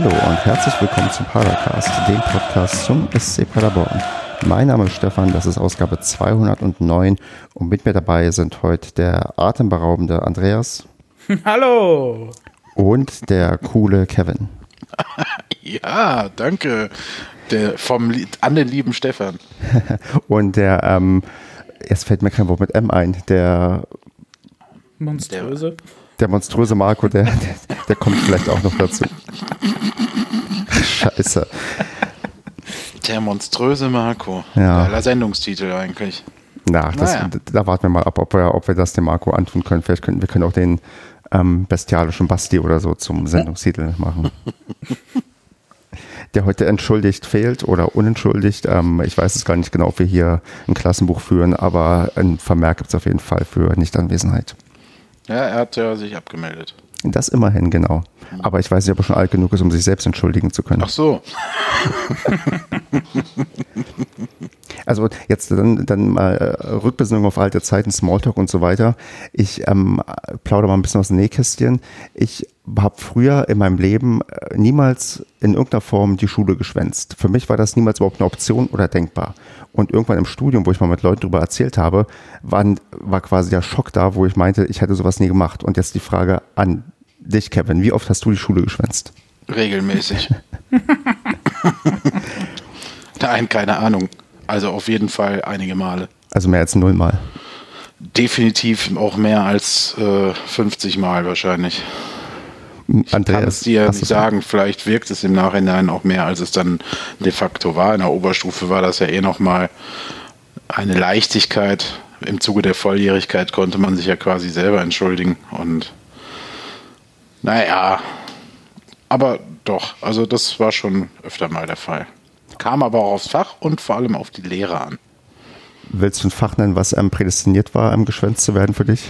Hallo und herzlich willkommen zum Paracast, dem Podcast zum SC Paderborn. Mein Name ist Stefan, das ist Ausgabe 209 und mit mir dabei sind heute der atemberaubende Andreas. Hallo! Und der coole Kevin. Ja, danke. Der vom an den lieben Stefan. und der, ähm, jetzt fällt mir kein Wort mit M ein, der Monströse. Der monströse Marco, der, der, der kommt vielleicht auch noch dazu. Scheiße. Der monströse Marco. Ja. Geiler Sendungstitel eigentlich. Na, das, Naja. da warten wir mal ab, ob wir, ob wir das dem Marco antun können. Vielleicht können wir können auch den ähm, bestialischen Basti oder so zum Sendungstitel machen. Der heute entschuldigt fehlt oder unentschuldigt. Ähm, ich weiß es gar nicht genau, ob wir hier ein Klassenbuch führen, aber ein Vermerk gibt es auf jeden Fall für Nichtanwesenheit. Ja, er hat ja sich abgemeldet. Das immerhin, genau. Aber ich weiß nicht, ob er schon alt genug ist, um sich selbst entschuldigen zu können. Ach so. Also jetzt dann, dann mal äh, Rückbesinnung auf alte Zeiten, Smalltalk und so weiter. Ich ähm, plaudere mal ein bisschen aus dem Nähkästchen. Ich habe früher in meinem Leben äh, niemals in irgendeiner Form die Schule geschwänzt. Für mich war das niemals überhaupt eine Option oder denkbar. Und irgendwann im Studium, wo ich mal mit Leuten darüber erzählt habe, waren, war quasi der Schock da, wo ich meinte, ich hätte sowas nie gemacht. Und jetzt die Frage an dich, Kevin. Wie oft hast du die Schule geschwänzt? Regelmäßig. Nein, keine Ahnung. Also auf jeden Fall einige Male. Also mehr als nullmal. Definitiv auch mehr als äh, 50 Mal wahrscheinlich. Andreas, Kann es dir nicht sagen. Vielleicht wirkt es im Nachhinein auch mehr, als es dann de facto war. In der Oberstufe war das ja eh nochmal eine Leichtigkeit. Im Zuge der Volljährigkeit konnte man sich ja quasi selber entschuldigen. Und naja, aber doch, also das war schon öfter mal der Fall. Kam aber auch aufs Fach und vor allem auf die Lehre an. Willst du ein Fach nennen, was ähm, prädestiniert war, ähm, geschwänzt zu werden für dich?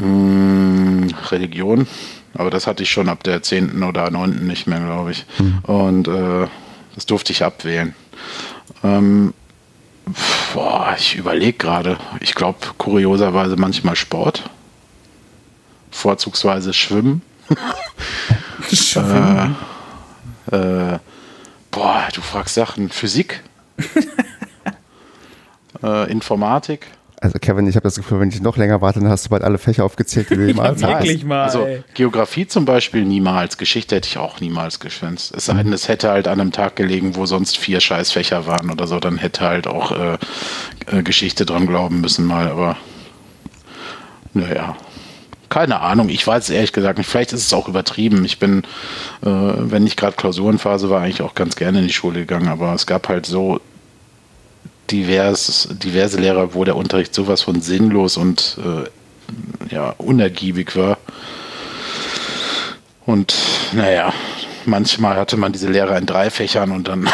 Mm, Religion, aber das hatte ich schon ab der 10. oder 9. nicht mehr, glaube ich. Und äh, das durfte ich abwählen. Ähm, boah, ich überlege gerade. Ich glaube, kurioserweise manchmal Sport. Vorzugsweise Schwimmen. Äh, boah, du fragst Sachen. Physik. äh, Informatik. Also Kevin, ich habe das Gefühl, wenn ich noch länger warte, dann hast du bald alle Fächer aufgezählt, die du jemals Ja, hast. Wirklich mal, Also. Geografie zum Beispiel niemals. Geschichte hätte ich auch niemals geschwänzt. Es sei denn, es hätte halt an einem Tag gelegen, wo sonst vier Scheißfächer waren oder so, dann hätte halt auch äh, äh, Geschichte dran glauben müssen mal, aber naja. Keine Ahnung, ich weiß es ehrlich gesagt nicht. Vielleicht ist es auch übertrieben. Ich bin, äh, wenn nicht gerade Klausurenphase war, eigentlich auch ganz gerne in die Schule gegangen, aber es gab halt so divers, diverse Lehrer, wo der Unterricht sowas von sinnlos und äh, ja, unergiebig war. Und naja, manchmal hatte man diese Lehrer in drei Fächern und dann.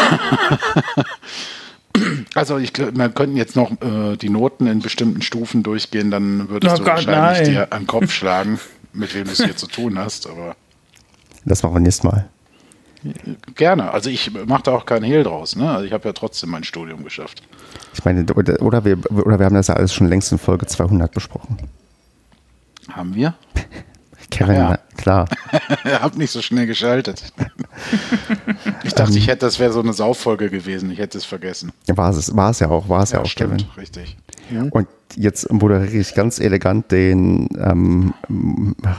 also ich glaube, wir könnten jetzt noch äh, die Noten in bestimmten Stufen durchgehen, dann würdest Oh du Gott, wahrscheinlich nein. dir an den Kopf schlagen, mit wem du es hier zu tun hast, aber Das machen wir nächstes Mal. Gerne. Also ich mache da auch keinen Hehl draus, ne? Also ich habe ja trotzdem mein Studium geschafft. Ich meine, oder, wir, oder wir haben das ja alles schon längst in Folge 200 besprochen. Haben wir? Kevin, Ja. klar. hab nicht so schnell geschaltet. Ich dachte, ich hätte, das wäre so eine Sauffolge gewesen. Ich hätte es vergessen. War es, war es ja auch, war es ja, auch, stimmt, Kevin. richtig. Und jetzt moderiere ich ganz elegant den, ähm,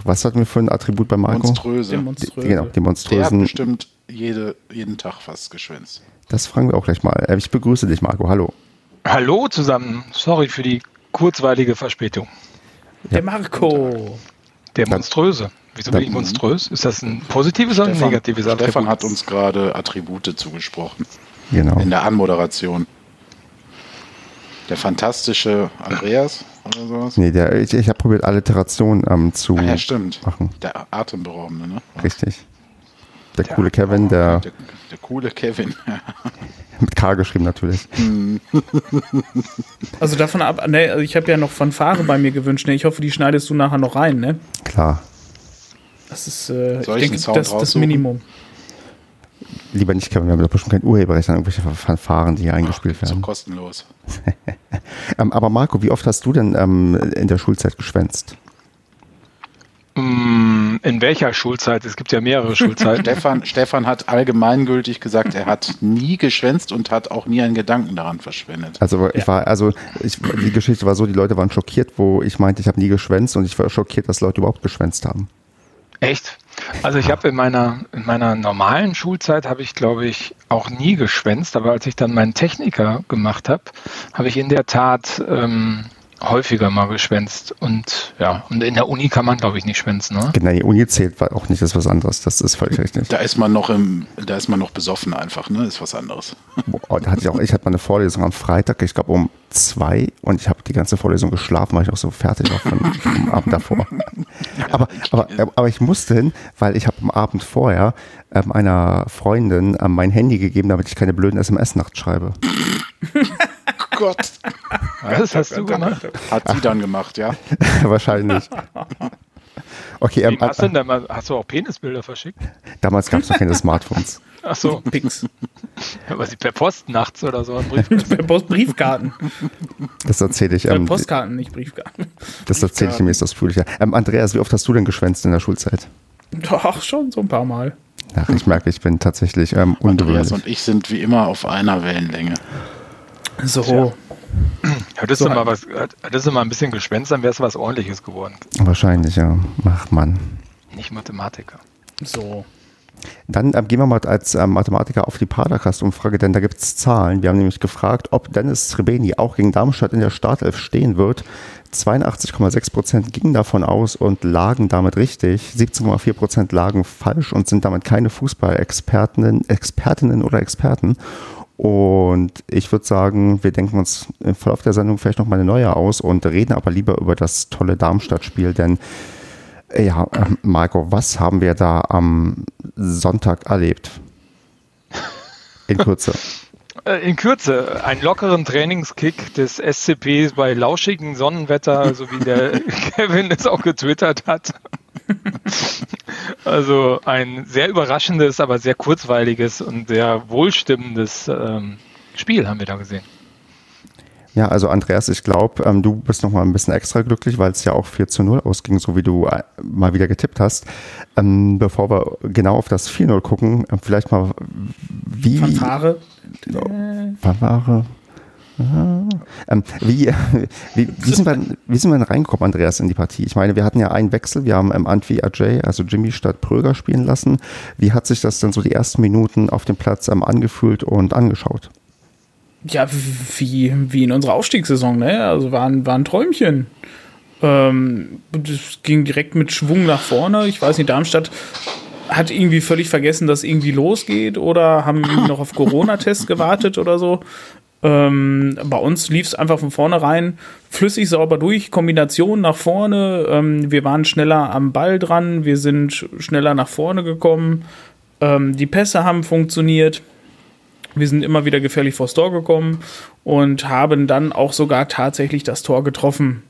was hatten wir für ein Attribut bei Marco? Monströse. Der Monströse. Genau, die Der hat monströsen. bestimmt jede, jeden Tag fast geschwänzt. Das fragen wir auch gleich mal. Äh, Ich begrüße dich, Marco. Hallo. Hallo zusammen. Sorry für die kurzweilige Verspätung. Der Marco. Der Monströse. Wieso bin ich monströs? Ist das ein positives oder ein negatives Stefan Attribut? hat uns gerade Attribute zugesprochen Genau. in der Anmoderation. Der fantastische Andreas oder sowas. Nee, der, ich, ich habe probiert, Alliteration ähm, zu Ach ja, stimmt. machen. Der Atemberaubende, ne? Richtig. Der coole Kevin, der Der, der coole Kevin. mit K geschrieben natürlich. Also davon ab, ne, also ich habe ja noch Fanfare bei mir gewünscht. Ne? Ich hoffe, die schneidest du nachher noch rein, ne? Klar. Das ist, äh, Soll ich ich denke, das das? Minimum. Lieber nicht, Kevin, wir haben doch bestimmt kein Urheberrecht an irgendwelche Fanfaren, die hier eingespielt So werden. kostenlos. Ähm, aber Marco, wie oft hast du denn ähm, in der Schulzeit geschwänzt? Mm, In in welcher Schulzeit? Es gibt ja mehrere Schulzeiten. Stefan, Stefan hat allgemeingültig gesagt, er hat nie geschwänzt und hat auch nie einen Gedanken daran verschwendet. Also ich war, also ich, die Geschichte war so, die Leute waren schockiert, wo ich meinte, ich habe nie geschwänzt und ich war schockiert, dass Leute überhaupt geschwänzt haben. Echt? Also ich habe in meiner, in meiner normalen Schulzeit habe ich, glaube ich, auch nie geschwänzt, aber als ich dann meinen Techniker gemacht habe, habe ich in der Tat ähm, häufiger mal geschwänzt. Und ja, und in der Uni kann man, glaube ich, nicht schwänzen, ne? Genau, die Uni zählt auch nicht, das ist was anderes. Das ist völlig richtig. Da ist man noch im, da ist man noch besoffen einfach, ne? Ist was anderes. Boah, da hatte ich auch, ich hatte mal eine Vorlesung am Freitag, ich glaube um zwei und ich habe die ganze Vorlesung geschlafen, weil ich auch so fertig war von, vom Abend davor. Aber, aber, aber ich musste hin, weil ich habe am Abend vorher ähm, einer Freundin ähm, mein Handy gegeben, damit ich keine blöden SMS nachts schreibe. Gott. Was hast du gemacht? Hat sie dann gemacht, ja? Wahrscheinlich. Okay, ähm, hast, du denn da mal, hast du auch Penisbilder verschickt? damals gab es noch keine Smartphones. Ach so, Pix. aber sie per Post nachts oder so. Per Post Briefkarten. Das erzähle ich, Äh, ähm, Postkarten, nicht Briefkarten. das erzähle ich demnächst ausführlicher. Ähm, Andreas, wie oft hast du denn geschwänzt in der Schulzeit? Doch, schon so ein paar Mal. Ach, ich merke, ich bin tatsächlich ähm, Andreas ungewöhnlich. und ich sind wie immer auf einer Wellenlänge. So. Hättest So du mal ein- was, hättest du mal ein bisschen geschwänzt, dann wär's was ordentliches geworden. Wahrscheinlich, ja. Ach Mann. Nicht Mathematiker. So. Dann ähm, gehen wir mal als ähm, Mathematiker auf die Padercast-Umfrage, denn da gibt es Zahlen. Wir haben nämlich gefragt, ob Dennis Srebeni auch gegen Darmstadt in der Startelf stehen wird. 82,6 Prozent gingen davon aus und lagen damit richtig. 17,4 Prozent lagen falsch und sind damit keine Fußballexpertinnen Expertinnen oder Experten. Und ich würde sagen, wir denken uns im Verlauf der Sendung vielleicht noch mal eine neue aus und reden aber lieber über das tolle Darmstadt-Spiel, denn ja, ähm, Marco, was haben wir da am Sonntag erlebt? In Kürze. Äh, In Kürze, einen lockeren Trainingskick des SCPs bei lauschigem Sonnenwetter, so wie der Kevin es auch getwittert hat. Also ein sehr überraschendes, aber sehr kurzweiliges und sehr wohlstimmendes ähm, Spiel haben wir da gesehen. Ja, also Andreas, ich glaube, ähm, du bist noch mal ein bisschen extra glücklich, weil es ja auch 4 zu 0 ausging, so wie du äh, mal wieder getippt hast. Ähm, bevor wir genau auf das 4-0 gucken, äh, vielleicht mal, wie... Fanfare. Fanfare. Ähm, wie, wie, wie, sind wir, wie sind wir denn reingekommen, Andreas, in die Partie? Ich meine, wir hatten ja einen Wechsel, wir haben ähm, Antwi Ajay, also Jimmy statt Pröger spielen lassen. Wie hat sich das denn so die ersten Minuten auf dem Platz ähm, angefühlt und angeschaut? Ja, wie, wie in unserer Aufstiegssaison, ne? Also war ein, war ein Träumchen. Ähm, das ging direkt mit Schwung nach vorne. Ich weiß nicht, Darmstadt hat irgendwie völlig vergessen, dass irgendwie losgeht oder haben noch auf Corona-Tests gewartet oder so. Ähm, bei uns lief es einfach von vornherein flüssig sauber durch, Kombination nach vorne. Ähm, wir waren schneller am Ball dran, wir sind sch- schneller nach vorne gekommen. Ähm, die Pässe haben funktioniert. Wir sind immer wieder gefährlich vors Tor gekommen und haben dann auch sogar tatsächlich das Tor getroffen.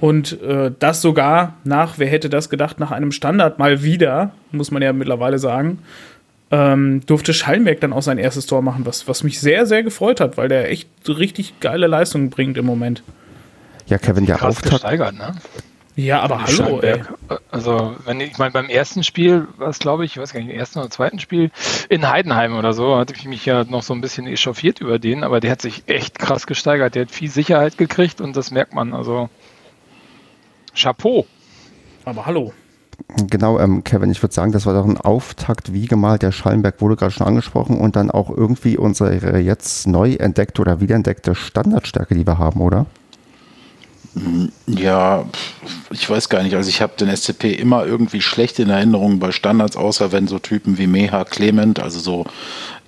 Und äh, das sogar nach, wer hätte das gedacht, nach einem Standard mal wieder, muss man ja mittlerweile sagen, ähm, durfte Schallenberg dann auch sein erstes Tor machen, was, was mich sehr, sehr gefreut hat, weil der echt richtig geile Leistungen bringt im Moment. Ja, Kevin, der Krass Auftakt. gesteigert, ne? Ja, aber hallo, ey. Schallenberg. Also, wenn ich, ich meine, beim ersten Spiel, was glaube ich, ich weiß gar nicht, im ersten oder zweiten Spiel in Heidenheim oder so, hatte ich mich ja noch so ein bisschen echauffiert über den, aber der hat sich echt krass gesteigert. Der hat viel Sicherheit gekriegt und das merkt man. Also, Chapeau. Aber hallo. Genau, ähm, Kevin, ich würde sagen, das war doch ein Auftakt wie gemalt. Der Schallenberg wurde gerade schon angesprochen und dann auch irgendwie unsere jetzt neu entdeckte oder wiederentdeckte Standardstärke, die wir haben, oder? Ja, ich weiß gar nicht. Also ich habe den SCP immer irgendwie schlecht in Erinnerung bei Standards, außer wenn so Typen wie Meha Clement, also so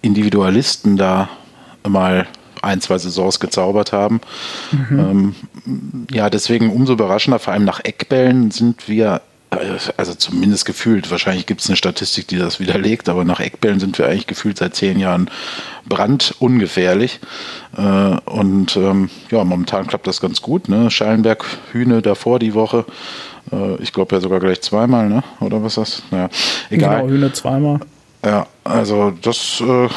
Individualisten da mal ein, zwei Saisons gezaubert haben. Ähm, ja, deswegen umso überraschender, vor allem nach Eckbällen sind wir, also zumindest gefühlt, wahrscheinlich gibt es eine Statistik, die das widerlegt, aber nach Eckbällen sind wir eigentlich gefühlt seit zehn Jahren brandungefährlich. Äh, und ähm, ja, momentan klappt das ganz gut. Ne? Schallenberg, Hühne davor die Woche. Äh, ich glaube ja sogar gleich zweimal, ne? oder was ist das? Naja, egal. Genau, Hühne zweimal. Ja, also das, äh,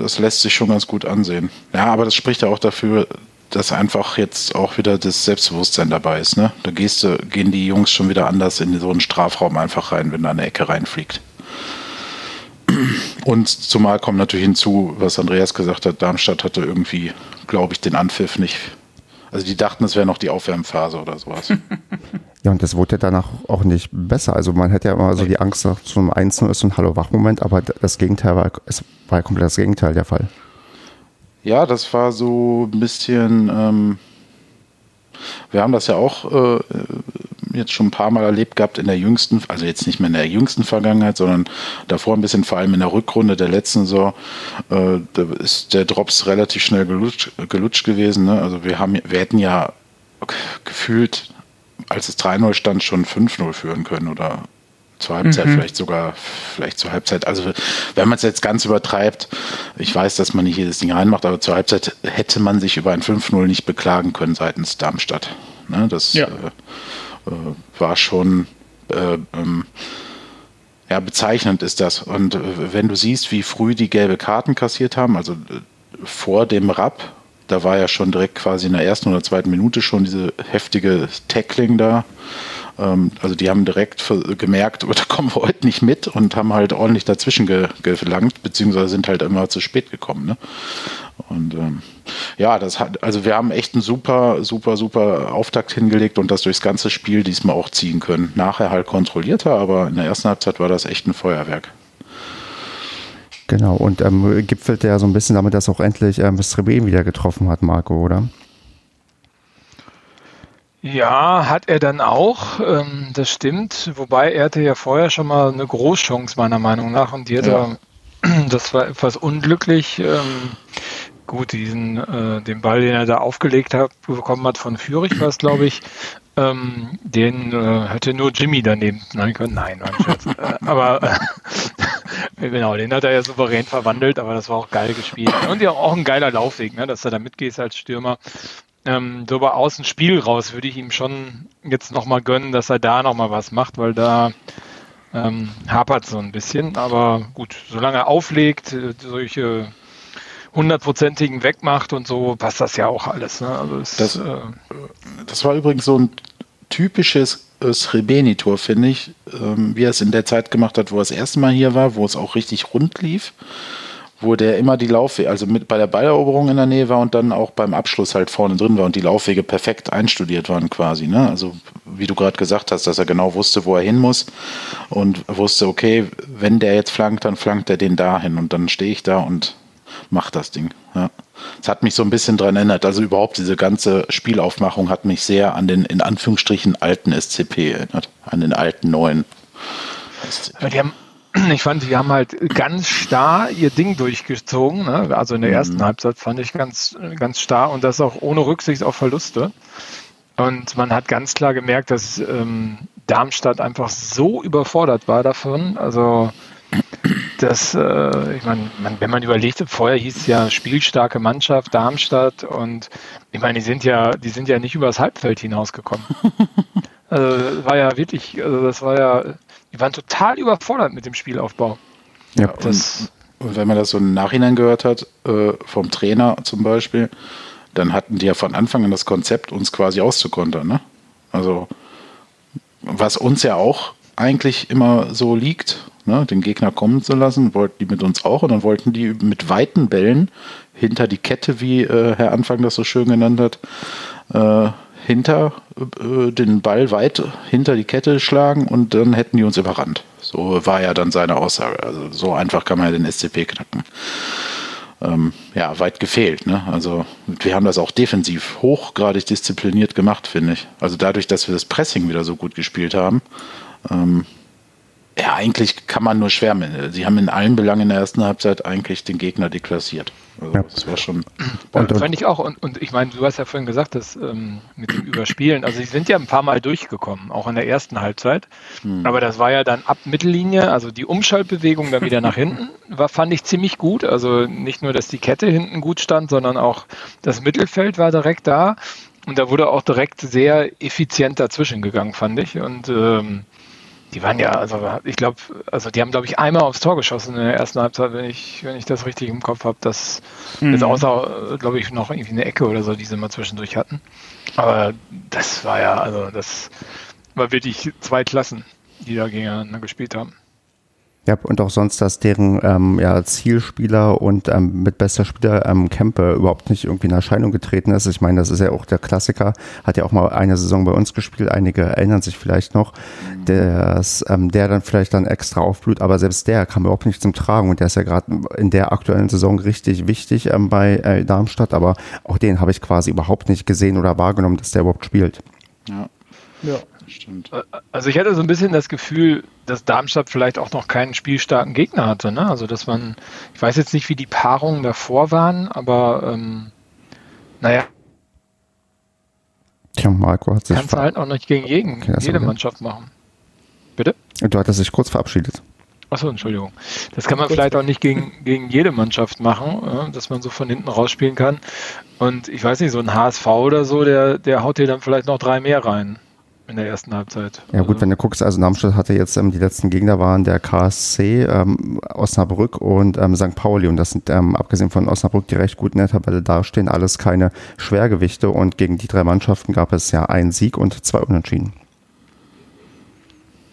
das lässt sich schon ganz gut ansehen. Ja, aber das spricht ja auch dafür, dass einfach jetzt auch wieder das Selbstbewusstsein dabei ist. Ne? Da gehst du, gehen die Jungs schon wieder anders in so einen Strafraum einfach rein, wenn da eine Ecke reinfliegt. Und zumal kommt natürlich hinzu, was Andreas gesagt hat, Darmstadt hatte irgendwie, glaube ich, den Anpfiff nicht. Also die dachten, es wäre noch die Aufwärmphase oder sowas. Ja, und das wurde ja danach auch nicht besser. Also man hätte ja immer so die Angst, nach zum Einzelnen ist so ein Hallo-Wach-Moment, aber das Gegenteil war, es war ja komplett das Gegenteil der Fall. Ja, das war so ein bisschen, ähm, wir haben das ja auch äh, jetzt schon ein paar Mal erlebt gehabt in der jüngsten, also jetzt nicht mehr in der jüngsten Vergangenheit, sondern davor ein bisschen vor allem in der Rückrunde der letzten Saison, äh, da ist der Drops relativ schnell gelutscht, gelutscht gewesen. Ne? Also wir haben, wir hätten ja gefühlt, als es 3-0 stand, schon 5-0 führen können oder zur Halbzeit, mhm. vielleicht sogar, vielleicht zur Halbzeit. Also wenn man es jetzt ganz übertreibt, ich weiß, dass man nicht jedes Ding reinmacht, aber zur Halbzeit hätte man sich über ein 5-0 nicht beklagen können seitens Darmstadt. Ne, das ja. äh, äh, war schon äh, ähm, ja, bezeichnend ist das. Und äh, wenn du siehst, wie früh die gelbe Karten kassiert haben, also vor dem Rapp, da war ja schon direkt quasi in der ersten oder zweiten Minute schon diese heftige Tackling da. Ähm, also die haben direkt gemerkt, da kommen wir heute nicht mit und haben halt ordentlich dazwischen gelangt, beziehungsweise sind halt immer zu spät gekommen. Ne? Und ähm, ja, das hat, also wir haben echt einen super, super, super Auftakt hingelegt und das durchs ganze Spiel diesmal auch ziehen können. Nachher halt kontrollierter, aber in der ersten Halbzeit war das echt ein Feuerwerk. Genau, und ähm, gipfelt ja so ein bisschen damit, dass auch endlich ähm, Streben wieder getroffen hat, Marco, oder? Ja, hat er dann auch, ähm, das stimmt. Wobei er hatte ja vorher schon mal eine Großchance, meiner Meinung nach, und die hat ja. er, das war etwas unglücklich. Ähm, gut, diesen, äh, den Ball, den er da aufgelegt hat, bekommen hat von Fürich, war es, glaube ich, ähm, den äh, hätte nur Jimmy daneben nein können. Nein, mein Scherz. äh, aber äh, genau, den hat er ja souverän verwandelt, aber das war auch geil gespielt. Und ja auch ein geiler Laufweg, ne, dass er da mitgehst als Stürmer. Ähm, so bei außen Spiel raus würde ich ihm schon jetzt nochmal gönnen, dass er da nochmal was macht, weil da ähm, hapert so ein bisschen. Aber gut, solange er auflegt, äh, solche hundertprozentigen wegmacht und so, passt das ja auch alles. Ne? Also es, das, äh, das war übrigens so ein typisches äh, Srebeni-Tor, finde ich, ähm, wie er es in der Zeit gemacht hat, wo er das erste Mal hier war, wo es auch richtig rund lief, wo der immer die Laufwege, also mit bei der Balleroberung in der Nähe war und dann auch beim Abschluss halt vorne drin war und die Laufwege perfekt einstudiert waren quasi. Ne? Also wie du gerade gesagt hast, dass er genau wusste, wo er hin muss und wusste, okay, wenn der jetzt flankt, dann flankt er den dahin und dann stehe ich da und macht das Ding. Ja. Es hat mich so ein bisschen daran erinnert. Also überhaupt diese ganze Spielaufmachung hat mich sehr an den in Anführungsstrichen alten SCP erinnert. An den alten neuen. SCP. Die haben, ich fand, die haben halt ganz starr ihr Ding durchgezogen. Ne? Also in der ersten mhm. Halbzeit fand ich ganz, ganz starr und das auch ohne Rücksicht auf Verluste. Und man hat ganz klar gemerkt, dass ähm, Darmstadt einfach so überfordert war davon. Also das, äh, ich meine, man, wenn man überlegt, vorher hieß es ja spielstarke Mannschaft, Darmstadt und ich meine, die sind ja, die sind ja nicht übers Halbfeld hinausgekommen. also war ja wirklich, also das war ja, die waren total überfordert mit dem Spielaufbau. Ja, das, und, und wenn man das so im Nachhinein gehört hat, äh, vom Trainer zum Beispiel, dann hatten die ja von Anfang an das Konzept, uns quasi auszukontern. Ne? Also was uns ja auch eigentlich immer so liegt, ne, den Gegner kommen zu lassen, wollten die mit uns auch und dann wollten die mit weiten Bällen hinter die Kette, wie äh, Herr Anfang das so schön genannt hat, äh, hinter äh, den Ball weit hinter die Kette schlagen und dann hätten die uns überrannt. So war ja dann seine Aussage. Also so einfach kann man ja den SCP knacken. Ähm, ja, weit gefehlt. Ne? Also wir haben das auch defensiv hochgradig diszipliniert gemacht, finde ich. Also dadurch, dass wir das Pressing wieder so gut gespielt haben, ähm, ja, eigentlich kann man nur schwärmen. Sie haben in allen Belangen in der ersten Halbzeit eigentlich den Gegner deklassiert. Also ja. Das war schon. Und, fand ich auch. Und, und ich meine, du hast ja vorhin gesagt, dass ähm, mit dem Überspielen, also sie sind ja ein paar Mal durchgekommen, auch in der ersten Halbzeit. Hm. Aber das war ja dann ab Mittellinie, also die Umschaltbewegung dann wieder nach hinten, war, fand ich ziemlich gut. Also nicht nur, dass die Kette hinten gut stand, sondern auch das Mittelfeld war direkt da. Und da wurde auch direkt sehr effizient dazwischen gegangen, fand ich. Und ähm, die waren ja, also ich glaube, also die haben, glaube ich, einmal aufs Tor geschossen in der ersten Halbzeit, wenn ich, wenn ich das richtig im Kopf habe. Das mhm. außer, glaube ich, noch irgendwie eine Ecke oder so, die sie mal zwischendurch hatten. Aber das war ja, also das war wirklich zwei Klassen, die da gegeneinander gespielt haben. Ja, und auch sonst, dass deren ähm, ja, Zielspieler und ähm, mit bester Spieler ähm, Kempe überhaupt nicht irgendwie in Erscheinung getreten ist. Ich meine, das ist ja auch der Klassiker, hat ja auch mal eine Saison bei uns gespielt, einige erinnern sich vielleicht noch, dass, ähm, der dann vielleicht dann extra aufblüht, aber selbst der kam überhaupt nicht zum Tragen. Und der ist ja gerade in der aktuellen Saison richtig wichtig ähm, bei äh, Darmstadt, aber auch den habe ich quasi überhaupt nicht gesehen oder wahrgenommen, dass der überhaupt spielt. Ja. Ja stimmt. Also ich hatte so ein bisschen das Gefühl, dass Darmstadt vielleicht auch noch keinen spielstarken Gegner hatte. Ne? Also dass man, ich weiß jetzt nicht, wie die Paarungen davor waren, aber ähm, naja. Tja, Marco hat sich. Kannst du halt auch nicht gegen jeden, okay, jede Mannschaft machen. Bitte? Du hattest dich kurz verabschiedet. Achso, Entschuldigung. Das kann man vielleicht auch nicht gegen, gegen jede Mannschaft machen, ja, dass man so von hinten rausspielen kann. Und ich weiß nicht, so ein HSV oder so, der, der haut dir dann vielleicht noch drei mehr rein in der ersten Halbzeit. Ja gut, also wenn du guckst, also Darmstadt hatte jetzt, ähm, die letzten Gegner waren der KSC, ähm, Osnabrück und ähm, St. Pauli und das sind ähm, abgesehen von Osnabrück, die recht gut in der Tabelle dastehen, alles keine Schwergewichte und gegen die drei Mannschaften gab es ja einen Sieg und zwei Unentschieden.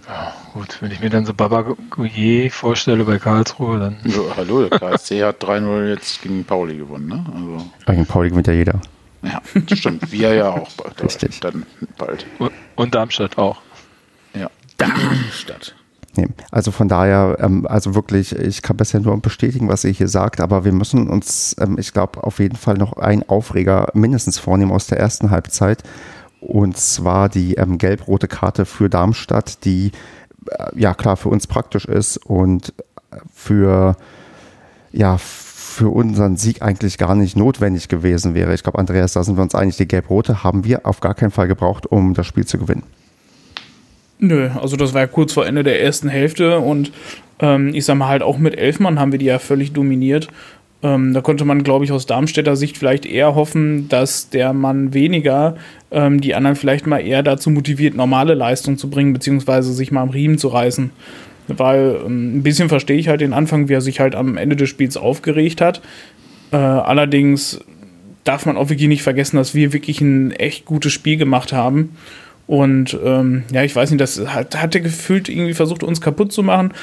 Ja, gut, wenn ich mir dann so Baba Gouillet vorstelle bei Karlsruhe, dann... Ja, hallo, der KSC hat 3-0 jetzt gegen Pauli gewonnen, ne? Also. Gegen Pauli gewinnt ja jeder. Ja, stimmt. Wir ja auch bald. Richtig. Dann bald. Und Darmstadt auch. Ja. Darmstadt. Nee, also von daher, ähm, also wirklich, ich kann bisher nur bestätigen, was ihr hier sagt, aber wir müssen uns, ähm, ich glaube, auf jeden Fall noch einen Aufreger mindestens vornehmen aus der ersten Halbzeit. Und zwar die ähm, gelb-rote Karte für Darmstadt, die äh, ja klar für uns praktisch ist und für ja, für unseren Sieg eigentlich gar nicht notwendig gewesen wäre. Ich glaube, Andreas, da sind wir uns einig, die Gelb-Rote haben wir auf gar keinen Fall gebraucht, um das Spiel zu gewinnen. Nö, also das war ja kurz vor Ende der ersten Hälfte und ähm, ich sag mal halt auch mit Elfmann haben wir die ja völlig dominiert. Ähm, da konnte man, glaube ich, aus Darmstädter Sicht vielleicht eher hoffen, dass der Mann weniger ähm, die anderen vielleicht mal eher dazu motiviert, normale Leistung zu bringen, beziehungsweise sich mal am Riemen zu reißen. Weil ähm, ein bisschen verstehe ich halt den Anfang, wie er sich halt am Ende des Spiels aufgeregt hat. Äh, allerdings darf man auch wirklich nicht vergessen, dass wir wirklich ein echt gutes Spiel gemacht haben. Und ähm, ja, ich weiß nicht, das hat, hat er gefühlt irgendwie versucht, uns kaputt zu machen.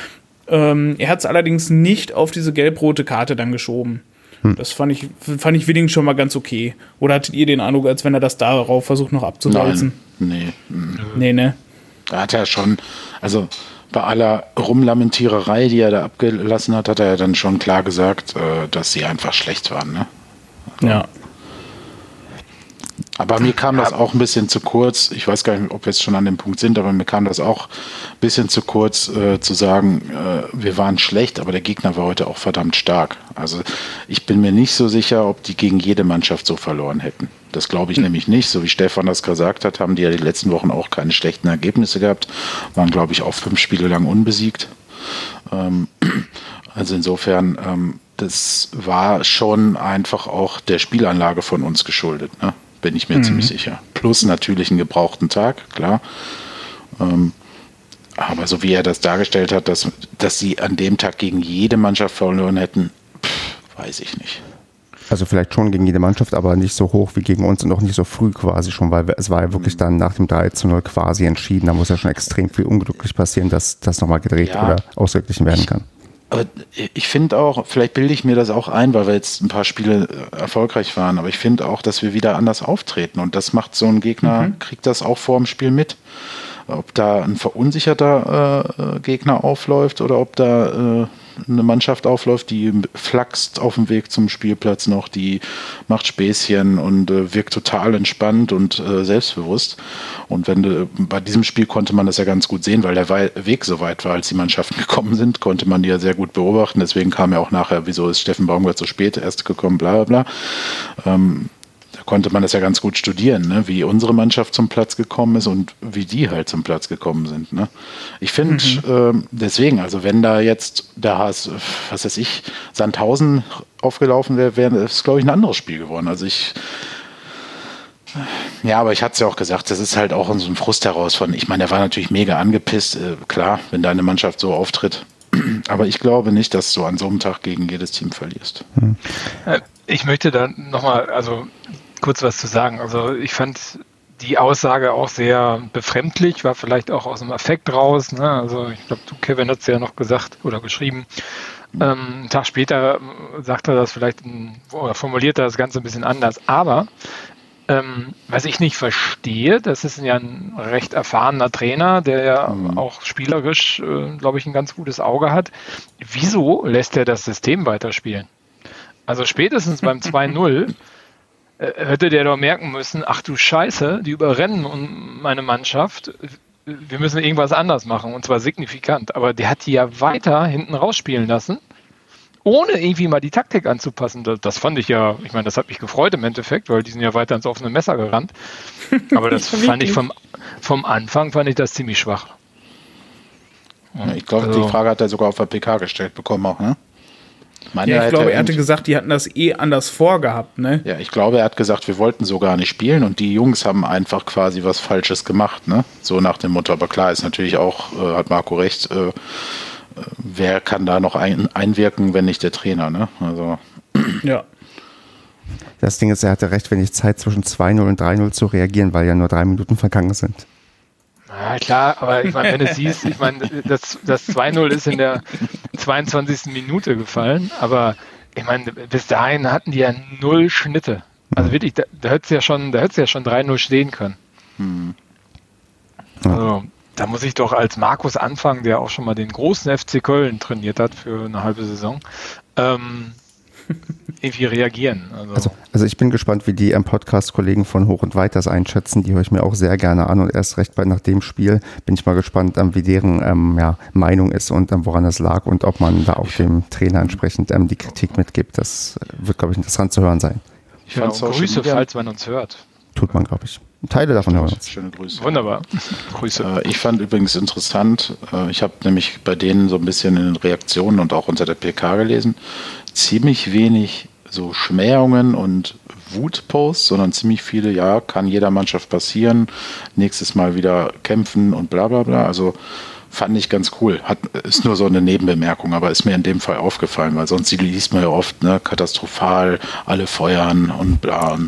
Ähm, er hat es allerdings nicht auf diese gelb-rote Karte dann geschoben. Hm. Das fand ich, fand ich Willing schon mal ganz okay. Oder hattet ihr den Eindruck, als wenn er das darauf versucht noch abzuwälzen? Nein, nee. Nee, ne? Da hat er schon, also bei aller Rumlamentiererei, die er da abgelassen hat, hat er ja dann schon klar gesagt, äh, dass sie einfach schlecht waren. Ne? Ja. Aber mir kam das auch ein bisschen zu kurz. Ich weiß gar nicht, ob wir jetzt schon an dem Punkt sind, aber mir kam das auch ein bisschen zu kurz äh, zu sagen, äh, wir waren schlecht, aber der Gegner war heute auch verdammt stark. Also ich bin mir nicht so sicher, ob die gegen jede Mannschaft so verloren hätten. Das glaube ich nämlich nicht. So wie Stefan das gesagt hat, haben die ja die letzten Wochen auch keine schlechten Ergebnisse gehabt. Waren, glaube ich, auch fünf Spiele lang unbesiegt. Ähm, also insofern, ähm, das war schon einfach auch der Spielanlage von uns geschuldet. Ne? bin ich mir mhm. ziemlich sicher. Plus natürlich einen gebrauchten Tag, klar. Ähm, aber so wie er das dargestellt hat, dass, dass sie an dem Tag gegen jede Mannschaft verloren hätten, pff, weiß ich nicht. Also vielleicht schon gegen jede Mannschaft, aber nicht so hoch wie gegen uns und auch nicht so früh quasi schon, weil es war ja wirklich mhm. dann nach dem 3 zu 0 quasi entschieden. Da muss ja schon extrem viel unglücklich passieren, dass das nochmal gedreht ja, oder ausgeglichen werden kann. Aber ich finde auch, vielleicht bilde ich mir das auch ein, weil wir jetzt ein paar Spiele äh, erfolgreich waren, aber ich finde auch, dass wir wieder anders auftreten und das macht so ein Gegner, mhm. kriegt das auch vor dem Spiel mit ob da ein verunsicherter äh, Gegner aufläuft oder ob da äh, eine Mannschaft aufläuft, die flaxt auf dem Weg zum Spielplatz noch, die macht Späßchen und äh, wirkt total entspannt und äh, selbstbewusst. Und wenn du, bei diesem Spiel konnte man das ja ganz gut sehen, weil der Weg so weit war, als die Mannschaften gekommen sind, konnte man die ja sehr gut beobachten. Deswegen kam ja auch nachher, wieso ist Steffen Baumgart so spät erst gekommen, bla bla bla. Ähm, konnte man das ja ganz gut studieren, ne? wie unsere Mannschaft zum Platz gekommen ist und wie die halt zum Platz gekommen sind. Ne? Ich finde mhm. äh, deswegen, also wenn da jetzt der HS, was weiß ich, Sandhausen aufgelaufen wäre, wäre es, glaube ich, ein anderes Spiel geworden. Also ich Ja, aber ich hatte es ja auch gesagt, das ist halt auch so ein Frust heraus von, ich meine, der war natürlich mega angepisst, äh, klar, wenn deine Mannschaft so auftritt. Aber ich glaube nicht, dass du an so einem Tag gegen jedes Team verlierst. Hm. Ich möchte da nochmal, also kurz was zu sagen. Also ich fand die Aussage auch sehr befremdlich, war vielleicht auch aus dem Affekt raus. Ne? Also ich glaube, du, Kevin, hat es ja noch gesagt oder geschrieben. Ähm, einen Tag später sagt er das vielleicht in, oder formuliert er das Ganze ein bisschen anders. Aber ähm, was ich nicht verstehe, das ist ja ein recht erfahrener Trainer, der ja mhm. auch spielerisch, äh, glaube ich, ein ganz gutes Auge hat. Wieso lässt er das System weiterspielen? Also spätestens beim 2-0 äh, hätte der doch merken müssen, ach du Scheiße, die überrennen meine Mannschaft. Wir müssen irgendwas anders machen und zwar signifikant. Aber der hat die ja weiter hinten rausspielen lassen, ohne irgendwie mal die Taktik anzupassen. Das, das fand ich ja, ich meine, das hat mich gefreut im Endeffekt, weil die sind ja weiter ins offene Messer gerannt. Aber das fand ich vom, vom Anfang fand ich das ziemlich schwach. Ja, ich glaube, also, die Frage hat er sogar auf der PK gestellt bekommen auch, ne? Meine ja, ich glaube, er hatte gesagt, die hatten das eh anders vorgehabt, ne? Ja, ich glaube, er hat gesagt, wir wollten so gar nicht spielen und die Jungs haben einfach quasi was Falsches gemacht, ne? So nach dem Motto. Aber klar, ist natürlich auch, äh, hat Marco recht, äh, äh, wer kann da noch ein, einwirken, wenn nicht der Trainer, ne? Also. Ja. Das Ding ist, er hatte recht wenig Zeit zwischen 2-0 und 3-0 zu reagieren, weil ja nur drei Minuten vergangen sind. Ja, klar, aber ich meine, wenn du siehst, ich meine, das, das 2-0 ist in der 22. Minute gefallen, aber ich meine, bis dahin hatten die ja null Schnitte. Also mhm. wirklich, da, da hätte es ja schon, ja schon 3-0 stehen können. Mhm. Also, da muss ich doch als Markus anfangen, der auch schon mal den großen FC Köln trainiert hat für eine halbe Saison. Ähm, irgendwie reagieren. Also. also. Also, ich bin gespannt, wie die Podcast-Kollegen von Hoch und Weit das einschätzen. Die höre ich mir auch sehr gerne an und erst recht bei nach dem Spiel bin ich mal gespannt, ähm, wie deren ähm, ja, Meinung ist und ähm, woran es lag und ob man da auch dem Trainer entsprechend ähm, die Kritik mitgibt. Das wird, glaube ich, interessant zu hören sein. Ich ja, Grüße, falls man uns hört. Tut man, glaube ich. Teile davon hören uns. Schöne Grüße. Wunderbar. Grüße. Äh, ich fand übrigens interessant, äh, ich habe nämlich bei denen so ein bisschen in den Reaktionen und auch unter der PK gelesen, ziemlich wenig so Schmähungen und Wutposts, sondern ziemlich viele, ja, kann jeder Mannschaft passieren, nächstes Mal wieder kämpfen und bla bla bla. Also fand ich ganz cool. Hat, ist nur so eine Nebenbemerkung, aber ist mir in dem Fall aufgefallen, weil sonst liest man ja oft, ne, katastrophal, alle feuern und bla.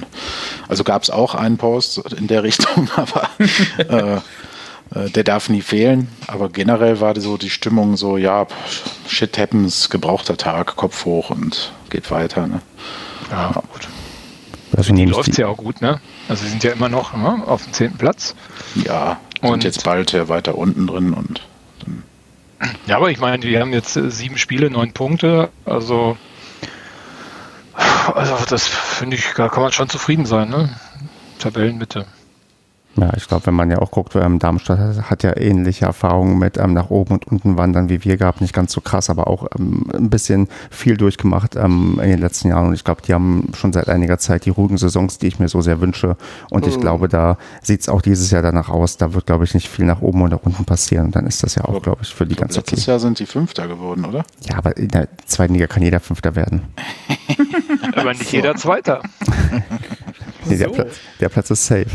Also gab es auch einen Post in der Richtung, aber äh, der darf nie fehlen. Aber generell war so die Stimmung so, ja, shit happens, gebrauchter Tag, Kopf hoch und geht weiter. Ne? Ja, gut. Also die läuft es ja auch gut, ne? Also sie sind ja immer noch ne, auf dem zehnten Platz. Ja, und sind jetzt bald ja weiter unten drin und ja, aber ich meine, wir haben jetzt äh, sieben Spiele, neun Punkte. Also, also das finde ich, da kann man schon zufrieden sein, ne? Tabellenmitte. Ja, ich glaube, wenn man ja auch guckt, ähm, Darmstadt hat ja ähnliche Erfahrungen mit ähm, nach oben und unten wandern wie wir gehabt. Nicht ganz so krass, aber auch ähm, ein bisschen viel durchgemacht ähm, in den letzten Jahren. Und ich glaube, die haben schon seit einiger Zeit die ruhigen Saisons, die ich mir so sehr wünsche. Und ich mhm. glaube, da sieht es auch dieses Jahr danach aus. Da wird, glaube ich, nicht viel nach oben oder unten passieren. Und dann ist das ja auch, glaube ich, für die ganz okay. Letztes Jahr sind die Fünfter geworden, oder? Ja, aber in der zweiten Liga kann jeder Fünfter werden. aber nicht so. jeder Zweiter. nee, der, Platz, der Platz ist safe.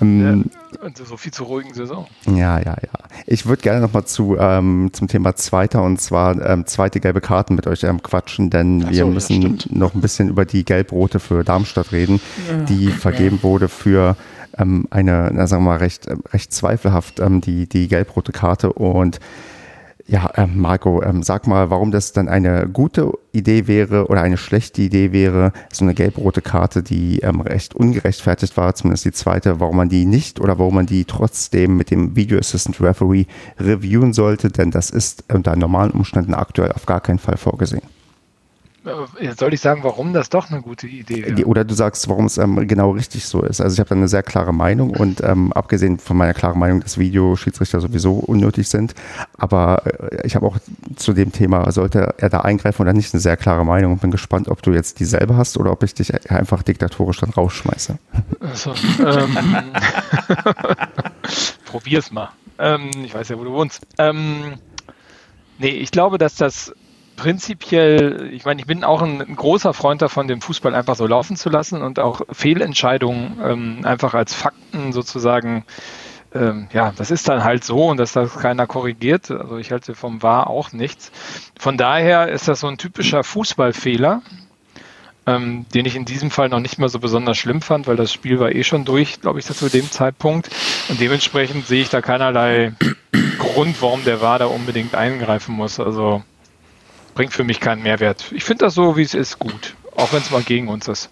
Ähm, ja, so viel zur ruhigen Saison. Ja, ja, ja. Ich würde gerne nochmal zu, ähm, zum Thema Zweiter und zwar ähm, zweite gelbe Karten mit euch ähm, quatschen, denn so, wir müssen noch ein bisschen über die Gelbrote für Darmstadt reden, ja, die vergeben ja. wurde für ähm, eine, na, sagen wir mal, recht, recht zweifelhaft ähm, die, die gelbrote Karte und ja, ähm, Marco, ähm, sag mal, warum das dann eine gute Idee wäre oder eine schlechte Idee wäre, so eine gelb-rote Karte, die ähm, recht ungerechtfertigt war, zumindest die zweite, warum man die nicht oder warum man die trotzdem mit dem Video Assistant Referee reviewen sollte, denn das ist unter normalen Umständen aktuell auf gar keinen Fall vorgesehen. Äh, soll ich sagen, warum das doch eine gute Idee wäre? Oder du sagst, warum es ähm, genau richtig so ist. Also ich habe da eine sehr klare Meinung und ähm, abgesehen von meiner klaren Meinung, dass Videoschiedsrichter sowieso unnötig sind, aber äh, ich habe auch zu dem Thema, sollte er da eingreifen oder nicht, eine sehr klare Meinung und bin gespannt, ob du jetzt dieselbe hast oder ob ich dich einfach diktatorisch dann rausschmeiße. Also, ähm, probier's mal. Ähm, ich weiß ja, wo du wohnst. Ähm, nee, ich glaube, dass das prinzipiell, ich meine, ich bin auch ein, ein, großer Freund davon, den Fußball einfach so laufen zu lassen und auch Fehlentscheidungen ähm, einfach als Fakten sozusagen ähm, ja, das ist dann halt so und dass das keiner korrigiert. Also ich halte vom Wahr auch nichts. Von daher ist das so ein typischer Fußballfehler, ähm, den ich in diesem Fall noch nicht mal so besonders schlimm fand, weil das Spiel war eh schon durch, glaube ich, zu dem Zeitpunkt. Und dementsprechend sehe ich da keinerlei Grund, warum der Wahr da unbedingt eingreifen muss. Also bringt für mich keinen Mehrwert. Ich finde das so, wie es ist, gut. Auch wenn es mal gegen uns ist.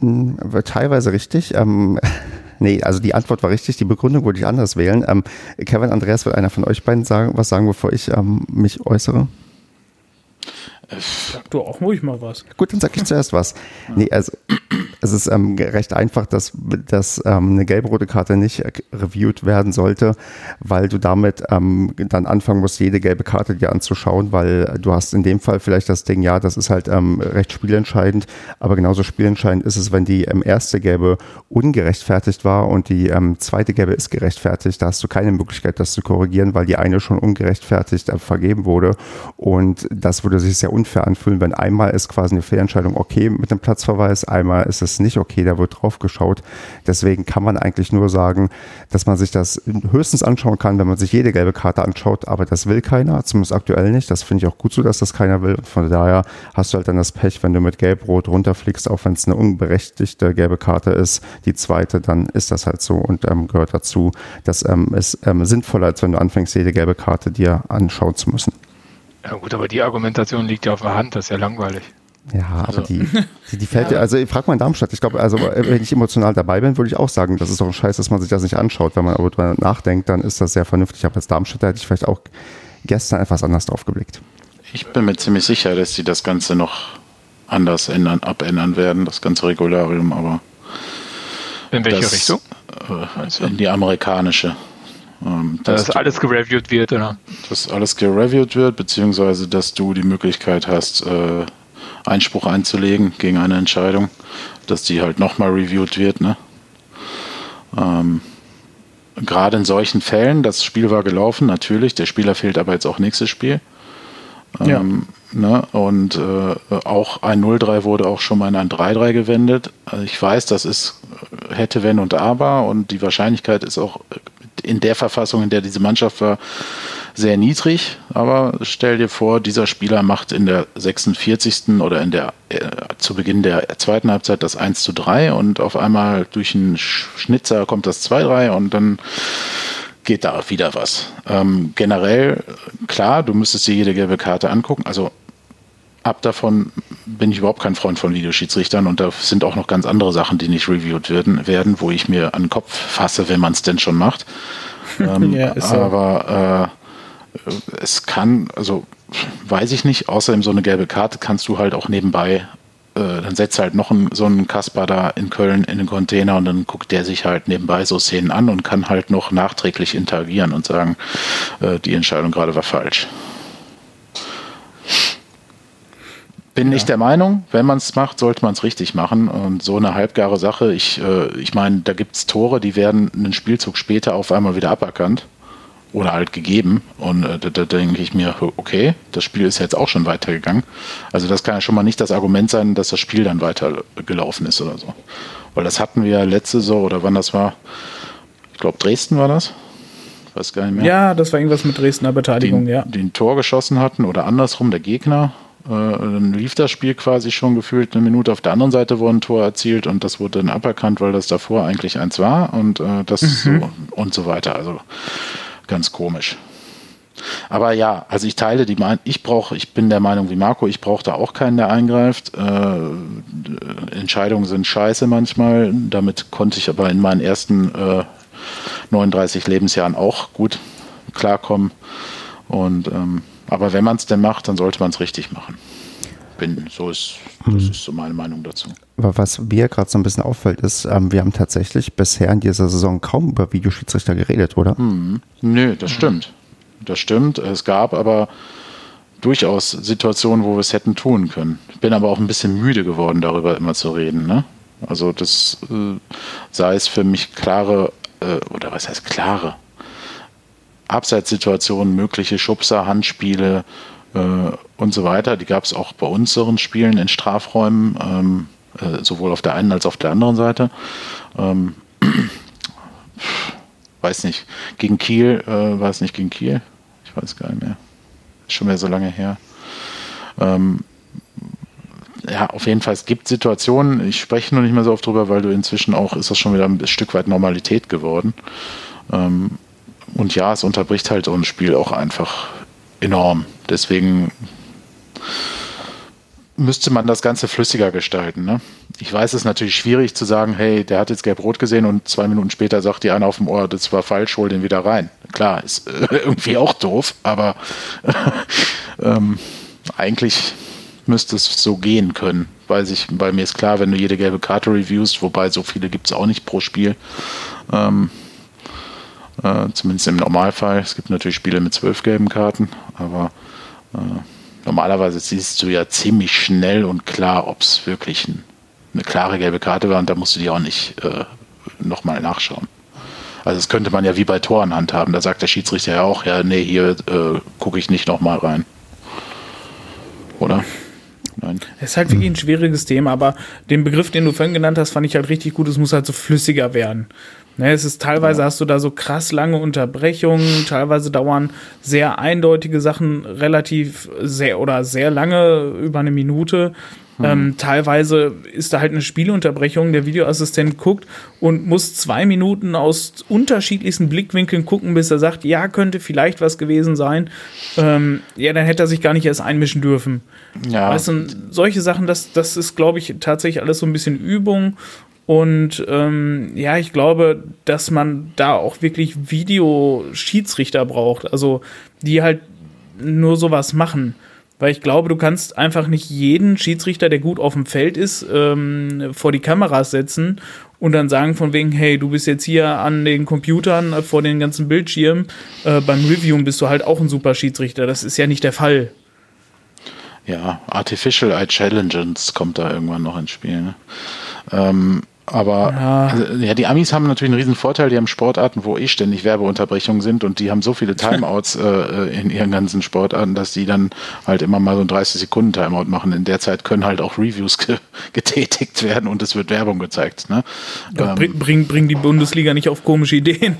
Hm, teilweise richtig. Ähm, nee, also die Antwort war richtig, die Begründung würde ich anders wählen. Ähm, Kevin, Andreas, will einer von euch beiden sagen, was sagen, bevor ich ähm, mich äußere? Sag du auch ruhig mal was. Gut, dann sag ich zuerst was. Nee, also es ist ähm, recht einfach, dass, dass ähm, eine gelb-rote Karte nicht reviewed werden sollte, weil du damit ähm, dann anfangen musst, jede gelbe Karte dir anzuschauen, weil du hast in dem Fall vielleicht das Ding, ja, das ist halt ähm, recht spielentscheidend, aber genauso spielentscheidend ist es, wenn die ähm, erste gelbe ungerechtfertigt war und die ähm, zweite gelbe ist gerechtfertigt, da hast du keine Möglichkeit, das zu korrigieren, weil die eine schon ungerechtfertigt äh, vergeben wurde. Und das würde sich sehr unfair anfühlen, wenn einmal ist quasi eine Fehlentscheidung okay mit dem Platzverweis, einmal ist es nicht okay, da wird drauf geschaut. Deswegen kann man eigentlich nur sagen, dass man sich das höchstens anschauen kann, wenn man sich jede gelbe Karte anschaut, aber das will keiner, zumindest aktuell nicht. Das finde ich auch gut so, dass das keiner will. Und von daher hast du halt dann das Pech, wenn du mit Gelb-Rot runterfliegst, auch wenn es eine unberechtigte gelbe Karte ist, die zweite, dann ist das halt so und ähm, gehört dazu. Das ähm, ist ähm, sinnvoller, als wenn du anfängst, jede gelbe Karte dir anschauen zu müssen. Ja gut, aber die Argumentation liegt ja auf der Hand, das ist ja langweilig. Ja, aber also. die, die, die fällt ja. also ich frag mal in Darmstadt, ich glaube, also wenn ich emotional dabei bin, würde ich auch sagen, das ist doch ein Scheiß, dass man sich das nicht anschaut. Wenn man aber drüber nachdenkt, dann ist das sehr vernünftig. Aber als Darmstädter hätte ich vielleicht auch gestern etwas anders drauf geblickt. Ich bin mir ziemlich sicher, dass sie das Ganze noch anders ändern, abändern werden, das ganze Regularium, aber in welche das, Richtung? Äh, in die amerikanische. Ähm, dass, dass alles gereviewt wird, oder? Dass alles gereviewt wird, beziehungsweise dass du die Möglichkeit hast, äh, Einspruch einzulegen gegen eine Entscheidung, dass die halt nochmal reviewt wird. Ne? Ähm, Gerade in solchen Fällen, das Spiel war gelaufen, natürlich, der Spieler fehlt aber jetzt auch nächstes Spiel. Ähm, ja. Ne? Und äh, auch ein 0-3 wurde auch schon mal in ein 3-3 gewendet. Also ich weiß, das ist hätte, wenn und aber und die Wahrscheinlichkeit ist auch in der Verfassung, in der diese Mannschaft war, sehr niedrig. Aber stell dir vor, dieser Spieler macht in der 46. oder in der äh, zu Beginn der zweiten Halbzeit das 1 zu 3 und auf einmal durch einen Schnitzer kommt das 2-3 und dann geht da wieder was. Ähm, generell, klar, du müsstest dir jede gelbe Karte angucken. Also ab davon bin ich überhaupt kein Freund von Videoschiedsrichtern und da sind auch noch ganz andere Sachen, die nicht reviewed werden, werden wo ich mir an den Kopf fasse, wenn man es denn schon macht. ähm, ja, aber äh, es kann, also weiß ich nicht, außerdem so eine gelbe Karte kannst du halt auch nebenbei, äh, dann setzt halt noch ein, so einen Kasper da in Köln in den Container und dann guckt der sich halt nebenbei so Szenen an und kann halt noch nachträglich interagieren und sagen, äh, die Entscheidung gerade war falsch. Bin ja. ich der Meinung, wenn man es macht, sollte man es richtig machen. Und so eine halbgare Sache, ich, äh, ich meine, da gibt es Tore, die werden einen Spielzug später auf einmal wieder aberkannt oder halt gegeben. Und äh, da, da denke ich mir, okay, das Spiel ist jetzt auch schon weitergegangen. Also das kann ja schon mal nicht das Argument sein, dass das Spiel dann weitergelaufen ist oder so. Weil das hatten wir ja letzte Saison oder wann das war. Ich glaube, Dresden war das. weiß gar nicht mehr. Ja, das war irgendwas mit Dresdner Beteiligung, die, ja. Die ein Tor geschossen hatten oder andersrum, der Gegner äh, dann lief das Spiel quasi schon gefühlt eine Minute. Auf der anderen Seite wurde ein Tor erzielt und das wurde dann aberkannt, weil das davor eigentlich eins war und äh, das mhm. so und so weiter. Also ganz komisch. Aber ja, also ich teile die Meinung, ich brauche, ich bin der Meinung wie Marco, ich brauche da auch keinen, der eingreift. Äh, Entscheidungen sind scheiße manchmal. Damit konnte ich aber in meinen ersten äh, 39 Lebensjahren auch gut klarkommen. Und ähm, aber wenn man es denn macht, dann sollte man es richtig machen. Bin, so ist, das hm. ist so meine Meinung dazu. Was mir gerade so ein bisschen auffällt, ist, ähm, wir haben tatsächlich bisher in dieser Saison kaum über Videoschiedsrichter geredet, oder? Mhm. Nö, das mhm. stimmt. Das stimmt. Es gab aber durchaus Situationen, wo wir es hätten tun können. Ich bin aber auch ein bisschen müde geworden, darüber immer zu reden. Ne? Also das äh, sei es für mich klare, äh, oder was heißt klare? Abseitssituationen, mögliche Schubser, Handspiele, äh, und so weiter. Die gab es auch bei unseren Spielen in Strafräumen, ähm, äh, sowohl auf der einen als auch auf der anderen Seite. Ähm, weiß nicht, gegen Kiel, äh, war es nicht gegen Kiel? Ich weiß gar nicht mehr. Ist schon wieder so lange her. Ähm, ja, auf jeden Fall, es gibt Situationen, ich spreche nur nicht mehr so oft drüber, weil du inzwischen auch, ist das schon wieder ein Stück weit Normalität geworden. Ähm, und ja, es unterbricht halt so ein Spiel auch einfach enorm. Deswegen müsste man das Ganze flüssiger gestalten. Ne? Ich weiß, es ist natürlich schwierig zu sagen, hey, der hat jetzt gelb-rot gesehen und zwei Minuten später sagt die einer auf dem Ohr, das war falsch, hol den wieder rein. Klar, ist äh, irgendwie auch doof, aber ähm, eigentlich müsste es so gehen können. Weiß ich, bei mir ist klar, wenn du jede gelbe Karte reviewst, wobei so viele gibt es auch nicht pro Spiel. Ähm, äh, zumindest im Normalfall. Es gibt natürlich Spiele mit zwölf gelben Karten, aber äh, normalerweise siehst du ja ziemlich schnell und klar, ob es wirklich ein, eine klare gelbe Karte war und da musst du die auch nicht äh, nochmal nachschauen. Also das könnte man ja wie bei Toren handhaben. Da sagt der Schiedsrichter ja auch, ja, nee, hier äh, gucke ich nicht nochmal rein. Oder? Nein. Es ist halt wirklich ein schwieriges Thema, aber den Begriff, den du vorhin genannt hast, fand ich halt richtig gut. Es muss halt so flüssiger werden. Ne, es ist teilweise ja. hast du da so krass lange Unterbrechungen, teilweise dauern sehr eindeutige Sachen relativ sehr oder sehr lange über eine Minute. Mhm. Ähm, teilweise ist da halt eine Spielunterbrechung, der Videoassistent guckt und muss zwei Minuten aus unterschiedlichsten Blickwinkeln gucken, bis er sagt, ja, könnte vielleicht was gewesen sein. Ähm, ja, dann hätte er sich gar nicht erst einmischen dürfen. Ja. Weißt du, solche Sachen, das, das ist, glaube ich, tatsächlich alles so ein bisschen Übung und ähm, ja, ich glaube, dass man da auch wirklich Videoschiedsrichter braucht, also die halt nur sowas machen. Weil ich glaube, du kannst einfach nicht jeden Schiedsrichter, der gut auf dem Feld ist, ähm, vor die Kameras setzen und dann sagen von wegen, hey, du bist jetzt hier an den Computern äh, vor den ganzen Bildschirmen, äh, beim Reviewen bist du halt auch ein super Schiedsrichter. Das ist ja nicht der Fall. Ja, Artificial Eye Challenges kommt da irgendwann noch ins Spiel. Ne? Ähm, aber ja. Also, ja. die Amis haben natürlich einen riesen Vorteil, die haben Sportarten, wo eh ständig Werbeunterbrechungen sind und die haben so viele Timeouts äh, in ihren ganzen Sportarten, dass die dann halt immer mal so ein 30 Sekunden Timeout machen. In der Zeit können halt auch Reviews ge getätigt werden und es wird Werbung gezeigt. Ne? Ja, ähm, bring, bring, bring die Bundesliga nicht auf komische Ideen.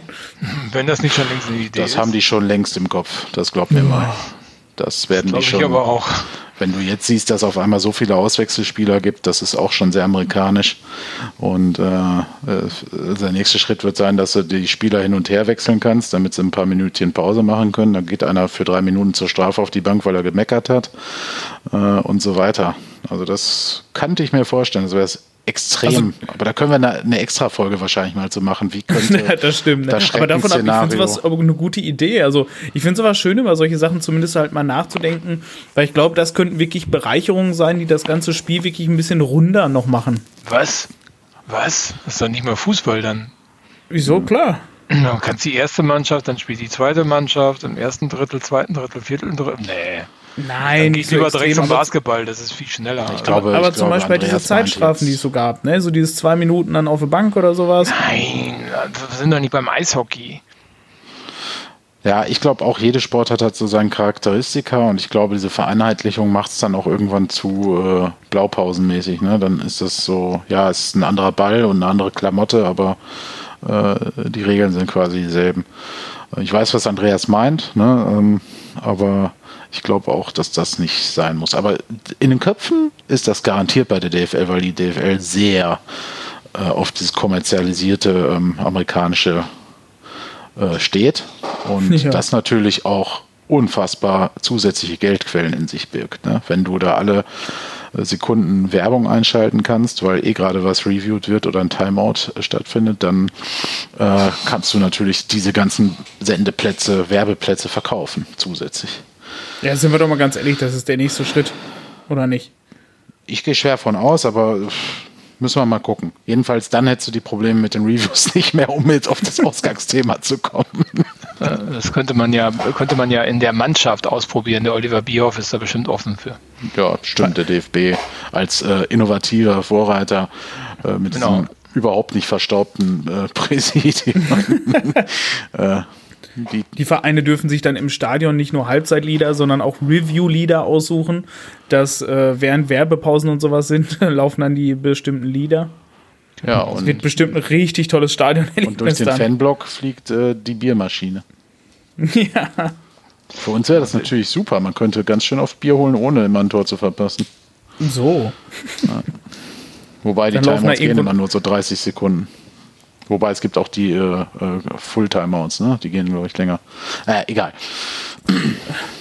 Wenn das nicht schon längst eine Idee das ist. Das haben die schon längst im Kopf, das glaubt mir mal. Das werden das die schon. Ich aber auch. Wenn du jetzt siehst, dass auf einmal so viele Auswechselspieler gibt, das ist auch schon sehr amerikanisch. Und äh, äh, der nächste Schritt wird sein, dass du die Spieler hin und her wechseln kannst, damit sie ein paar Minütchen Pause machen können. Dann geht einer für drei Minuten zur Strafe auf die Bank, weil er gemeckert hat äh, und so weiter. Also das kannte ich mir vorstellen. Das wäre extrem. Also, aber da können wir eine, eine extra Folge wahrscheinlich mal zu so machen. Wie könnte ja, das stimmt. Ne? Das aber davon ab, ich finde sowas aber eine gute Idee. Also ich finde sowas schön, über solche Sachen zumindest halt mal nachzudenken, weil ich glaube, das könnten wirklich Bereicherungen sein, die das ganze Spiel wirklich ein bisschen runder noch machen. Was? Was? Das ist doch nicht mehr Fußball dann. Wieso? Klar. Du kannst die erste Mannschaft, dann spielt die zweite Mannschaft im ersten Drittel, zweiten Drittel, viertel Drittel. Nee. Nein, nicht so über direkt zum Basketball, das ist viel schneller. Ich glaube, aber, aber ich zum glaube, Beispiel Andreas diese Zeitstrafen, die es so gab, ne? So dieses zwei Minuten dann auf der Bank oder sowas. Nein, wir sind doch nicht beim Eishockey. Ja, ich glaube auch, jede Sportart hat so seine Charakteristika und ich glaube, diese Vereinheitlichung macht es dann auch irgendwann zu äh, Blaupausenmäßig. Ne? Dann ist das so, ja, es ist ein anderer Ball und eine andere Klamotte, aber äh, die Regeln sind quasi dieselben. Ich weiß, was Andreas meint, ne? Ähm, aber ich glaube auch, dass das nicht sein muss. Aber in den Köpfen ist das garantiert bei der DFL, weil die DFL sehr äh, auf dieses kommerzialisierte ähm, amerikanische äh, steht und ja. das natürlich auch unfassbar zusätzliche Geldquellen in sich birgt. Ne? Wenn du da alle äh, Sekunden Werbung einschalten kannst, weil eh gerade was reviewed wird oder ein Timeout stattfindet, dann äh, kannst du natürlich diese ganzen Sendeplätze, Werbeplätze verkaufen zusätzlich. Ja, sind wir doch mal ganz ehrlich, das ist der nächste Schritt, oder nicht? Ich gehe schwer von aus, aber müssen wir mal gucken. Jedenfalls dann hättest du die Probleme mit den Reviews nicht mehr, um jetzt auf das Ausgangsthema zu kommen. Das könnte man ja, könnte man ja in der Mannschaft ausprobieren. Der Oliver Bierhoff ist da bestimmt offen für. Ja, stimmt. Der DFB als äh, innovativer Vorreiter äh, mit genau. diesem überhaupt nicht verstaubten äh, Präsidium. Die, die, Vereine dürfen sich dann im Stadion nicht nur Halbzeitlieder, sondern auch Review-Lieder aussuchen. Dass äh, während Werbepausen und sowas sind, laufen dann die bestimmten Lieder. Ja, und es wird bestimmt ein richtig tolles Stadion. Und durch den dann. Fanblock fliegt äh, die Biermaschine. ja. Für uns wäre das natürlich super. Man könnte ganz schön oft Bier holen, ohne immer ein Tor zu verpassen. So. Ja. Wobei die Timer gehen immer nur so 30 Sekunden. Wobei es gibt auch die äh, äh Full-Timeouts, ne? Die gehen, glaube ich, länger. Äh, egal.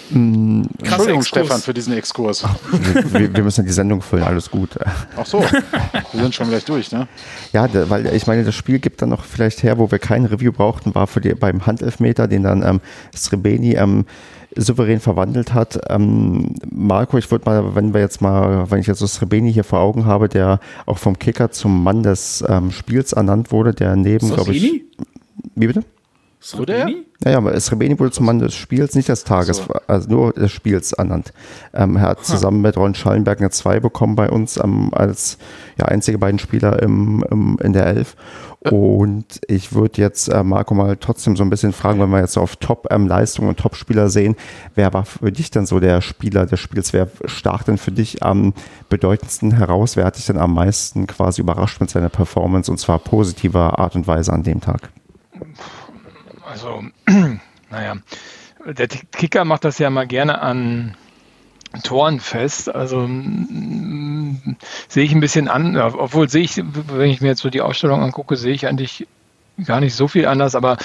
Mm, Entschuldigung, Stefan, für diesen Exkurs. Wir, wir, müssen die Sendung füllen, alles gut. Ach so, wir sind schon gleich durch, ne? Ja, weil ich meine, das Spiel gibt dann noch vielleicht her, wo wir kein Review brauchten, war für die, beim Handelfmeter, den dann ähm, Srebeni ähm, souverän verwandelt hat. Ähm, Marco, ich würde mal, wenn wir jetzt mal, wenn ich jetzt so Srebeni hier vor Augen habe, der auch vom Kicker zum Mann des ähm, Spiels ernannt wurde, der neben, glaube ich. Wie bitte? Srebeni? Ja, ja, Srebeni wurde zum Mann des Spiels, nicht des Tages, so. also nur des Spiels ernannt. Ähm, er hat ha. zusammen mit Ron Schallenberg eine 2 bekommen bei uns ähm, als ja, einzige beiden Spieler im, im, in der Elf. Und ich würde jetzt äh, Marco mal trotzdem so ein bisschen fragen, wenn wir jetzt auf Top-Leistung ähm, und Top-Spieler sehen, wer war für dich denn so der Spieler des Spiels? Wer stach denn für dich am bedeutendsten heraus? Wer hat dich denn am meisten quasi überrascht mit seiner Performance und zwar positiver Art und Weise an dem Tag? Also, naja, der Kicker macht das ja mal gerne an Toren fest. Also sehe ich ein bisschen an, obwohl sehe ich, wenn ich mir jetzt so die Ausstellung angucke, sehe ich eigentlich gar nicht so viel anders. Aber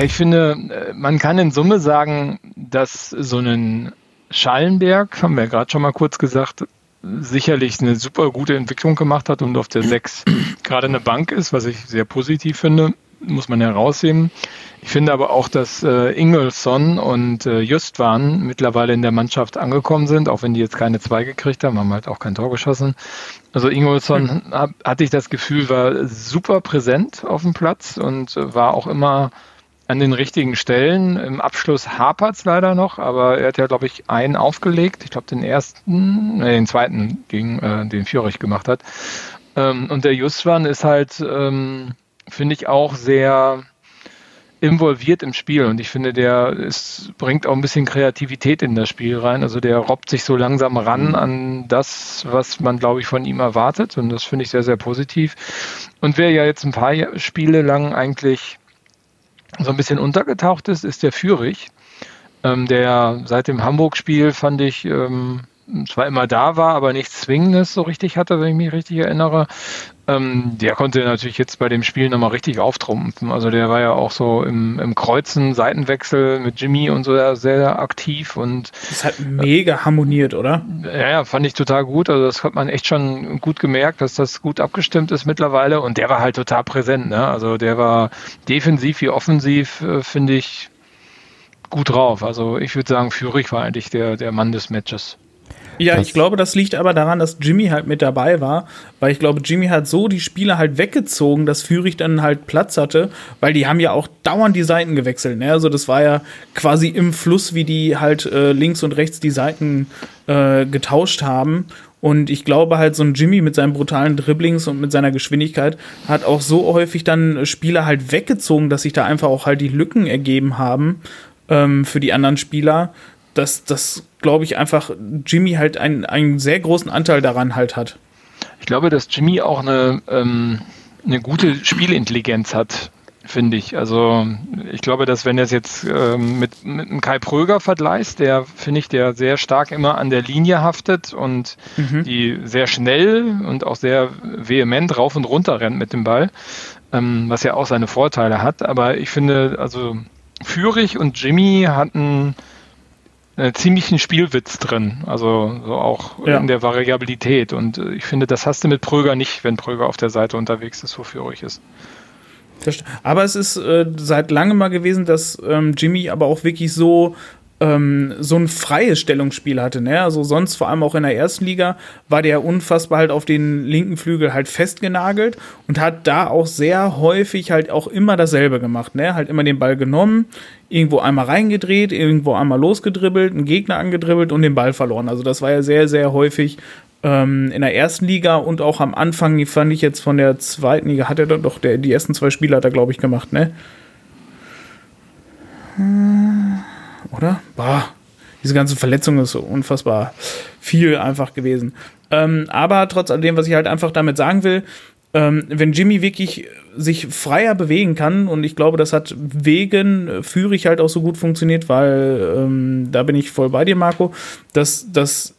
ich finde, äh, man kann in Summe sagen, dass so ein Schallenberg, haben wir gerade schon mal kurz gesagt, sicherlich eine super gute Entwicklung gemacht hat und auf der 6 gerade eine Bank ist, was ich sehr positiv finde, muss man herausheben. Ich finde aber auch, dass äh, Ingelsson und äh, Justwan mittlerweile in der Mannschaft angekommen sind, auch wenn die jetzt keine zwei gekriegt haben, haben halt auch kein Tor geschossen. Also Ingelsson hm. hab, hatte ich das Gefühl, war super präsent auf dem Platz und war auch immer an den richtigen Stellen. Im Abschluss hapert es leider noch, aber er hat ja, glaube ich, einen aufgelegt. Ich glaube, den ersten, äh, den zweiten, gegen äh, den Führig gemacht hat. Ähm, und der Justwan ist halt, ähm, finde ich, auch sehr involviert im Spiel und ich finde, der ist, bringt auch ein bisschen Kreativität in das Spiel rein. Also der robbt sich so langsam ran mhm. an das, was man, glaube ich, von ihm erwartet und das finde ich sehr, sehr positiv. Und wer ja jetzt ein paar Spiele lang eigentlich so ein bisschen untergetaucht ist, ist der Führig. Ähm, der seit dem Hamburg-Spiel fand ich ähm, zwar immer da war, aber nichts Zwingendes so richtig hatte, wenn ich mich richtig erinnere. Ähm, der konnte natürlich jetzt bei dem Spiel nochmal richtig auftrumpfen. Also der war ja auch so im, im Kreuzen, Seitenwechsel mit Jimmy und so sehr, sehr aktiv und. Das hat mega harmoniert, oder? Ja, ja, fand ich total gut. Also das hat man echt schon gut gemerkt, dass das gut abgestimmt ist mittlerweile und der war halt total präsent. Ne? Also der war defensiv wie offensiv, äh, finde ich, gut drauf. Also ich würde sagen, Führig war eigentlich der, der Mann des Matches. Ja, ich glaube, das liegt aber daran, dass Jimmy halt mit dabei war, weil ich glaube, Jimmy hat so die Spieler halt weggezogen, dass Führig dann halt Platz hatte, weil die haben ja auch dauernd die Seiten gewechselt. Ne? Also das war ja quasi im Fluss, wie die halt äh, links und rechts die Seiten äh, getauscht haben. Und ich glaube halt, so ein Jimmy mit seinen brutalen Dribblings und mit seiner Geschwindigkeit hat auch so häufig dann Spieler halt weggezogen, dass sich da einfach auch halt die Lücken ergeben haben ähm, für die anderen Spieler, dass das, glaube ich, einfach Jimmy halt einen, einen sehr großen Anteil daran halt hat. Ich glaube, dass Jimmy auch eine, ähm, eine gute Spielintelligenz hat, finde ich. Also ich glaube, dass wenn er es jetzt ähm, mit, mit einem Kai Pröger vergleicht, der finde ich, der sehr stark immer an der Linie haftet und mhm. die sehr schnell und auch sehr vehement rauf und runter rennt mit dem Ball, ähm, was ja auch seine Vorteile hat. Aber ich finde, also Führig und Jimmy hatten äh, ziemlichen Spielwitz drin, also so auch ja. in der Variabilität. Und äh, ich finde, das hast du mit Pröger nicht, wenn Pröger auf der Seite unterwegs ist, wofür euch ist. Aber es ist äh, seit langem mal gewesen, dass ähm, Jimmy aber auch wirklich so ähm, so ein freies Stellungsspiel hatte. Ne? Also sonst vor allem auch in der ersten Liga war der unfassbar halt auf den linken Flügel halt festgenagelt und hat da auch sehr häufig halt auch immer dasselbe gemacht. Ne? Halt immer den Ball genommen, irgendwo einmal reingedreht, irgendwo einmal losgedribbelt, einen Gegner angedribbelt und den Ball verloren. Also das war ja sehr, sehr häufig ähm, in der ersten Liga und auch am Anfang fand ich jetzt von der zweiten Liga, hat er doch, der, die ersten zwei Spiele hat er, glaube ich, gemacht, ne? Oder? Bah, diese ganze Verletzung ist so unfassbar viel einfach gewesen. Ähm, aber trotz alledem, was ich halt einfach damit sagen will, ähm, wenn Jimmy wirklich sich freier bewegen kann, und ich glaube, das hat wegen Führig halt auch so gut funktioniert, weil ähm, da bin ich voll bei dir, Marco, dass, dass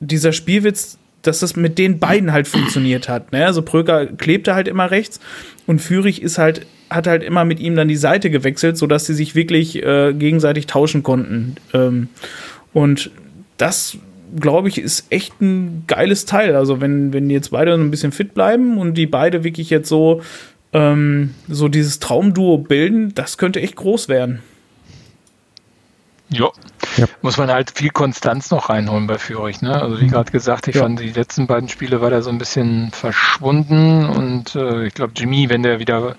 dieser Spielwitz, dass das mit den beiden halt funktioniert hat. Ne? Also Pröger klebte halt immer rechts und Führig ist halt, hat halt immer mit ihm dann die Seite gewechselt, sodass sie sich wirklich äh, gegenseitig tauschen konnten. Ähm, und das glaube ich, ist echt ein geiles Teil. Also wenn, wenn jetzt beide so ein bisschen fit bleiben und die beide wirklich jetzt so, ähm, so dieses Traumduo bilden, das könnte echt groß werden. Jo. Ja. Muss man halt viel Konstanz noch reinholen bei Fürich. Ne? Also wie gerade gesagt, ich ja. fand die letzten beiden Spiele war da so ein bisschen verschwunden und äh, ich glaube Jimmy, wenn der wieder,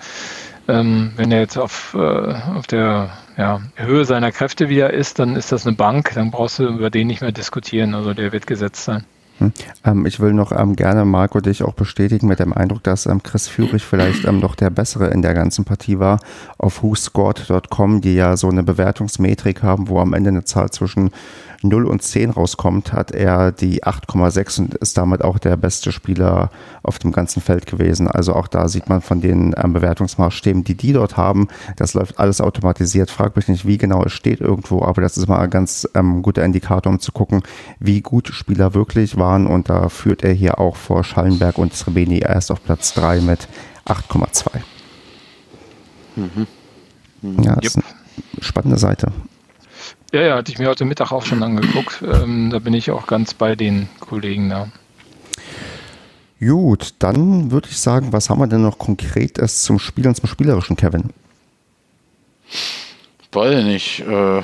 ähm, wenn er jetzt auf, äh, auf der ja, Höhe seiner Kräfte wieder ist, dann ist das eine Bank, dann brauchst du über den nicht mehr diskutieren. Also der wird gesetzt sein. Hm. Ähm, ich will noch ähm, gerne, Marco, dich auch bestätigen mit dem Eindruck, dass ähm, Chris Führig vielleicht ähm, noch der Bessere in der ganzen Partie war. Auf whoscored.com, die ja so eine Bewertungsmetrik haben, wo am Ende eine Zahl zwischen 0 und 10 rauskommt, hat er die 8,6 und ist damit auch der beste Spieler auf dem ganzen Feld gewesen. Also auch da sieht man von den ähm, Bewertungsmaßstäben, die die dort haben, das läuft alles automatisiert. Frag mich nicht, wie genau es steht irgendwo, aber das ist mal ein ganz ähm, guter Indikator, um zu gucken, wie gut Spieler wirklich waren. Und da führt er hier auch vor Schallenberg und Srebeni erst auf Platz 3 mit 8,2. Mhm. Mhm. Ja, das yep. ist eine spannende Seite. Ja, ja, hatte ich mir heute Mittag auch schon angeguckt. Ähm, da bin ich auch ganz bei den Kollegen da. Gut, dann würde ich sagen, was haben wir denn noch konkret zum Spiel und zum Spielerischen, Kevin? Weiß nicht. Äh,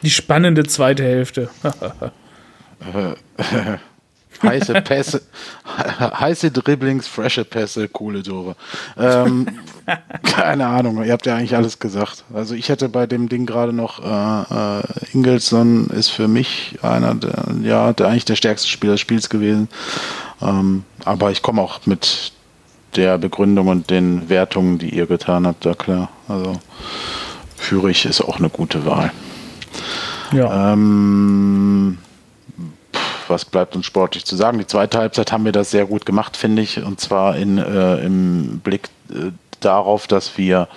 Die spannende zweite Hälfte. heiße Pässe, heiße Dribblings, frische Pässe, coole Tore. Ähm, keine Ahnung, ihr habt ja eigentlich alles gesagt. Also ich hätte bei dem Ding gerade noch äh, äh, Ingelsson ist für mich einer der, ja, der eigentlich der stärkste Spieler des Spiels gewesen. Ähm, aber ich komme auch mit der Begründung und den Wertungen, die ihr getan habt, da klar. Also Führig ist auch eine gute Wahl. Ja. Ähm, was bleibt uns sportlich zu sagen? Die zweite Halbzeit haben wir das sehr gut gemacht, finde ich. Und zwar in, äh, im Blick äh, darauf, dass wir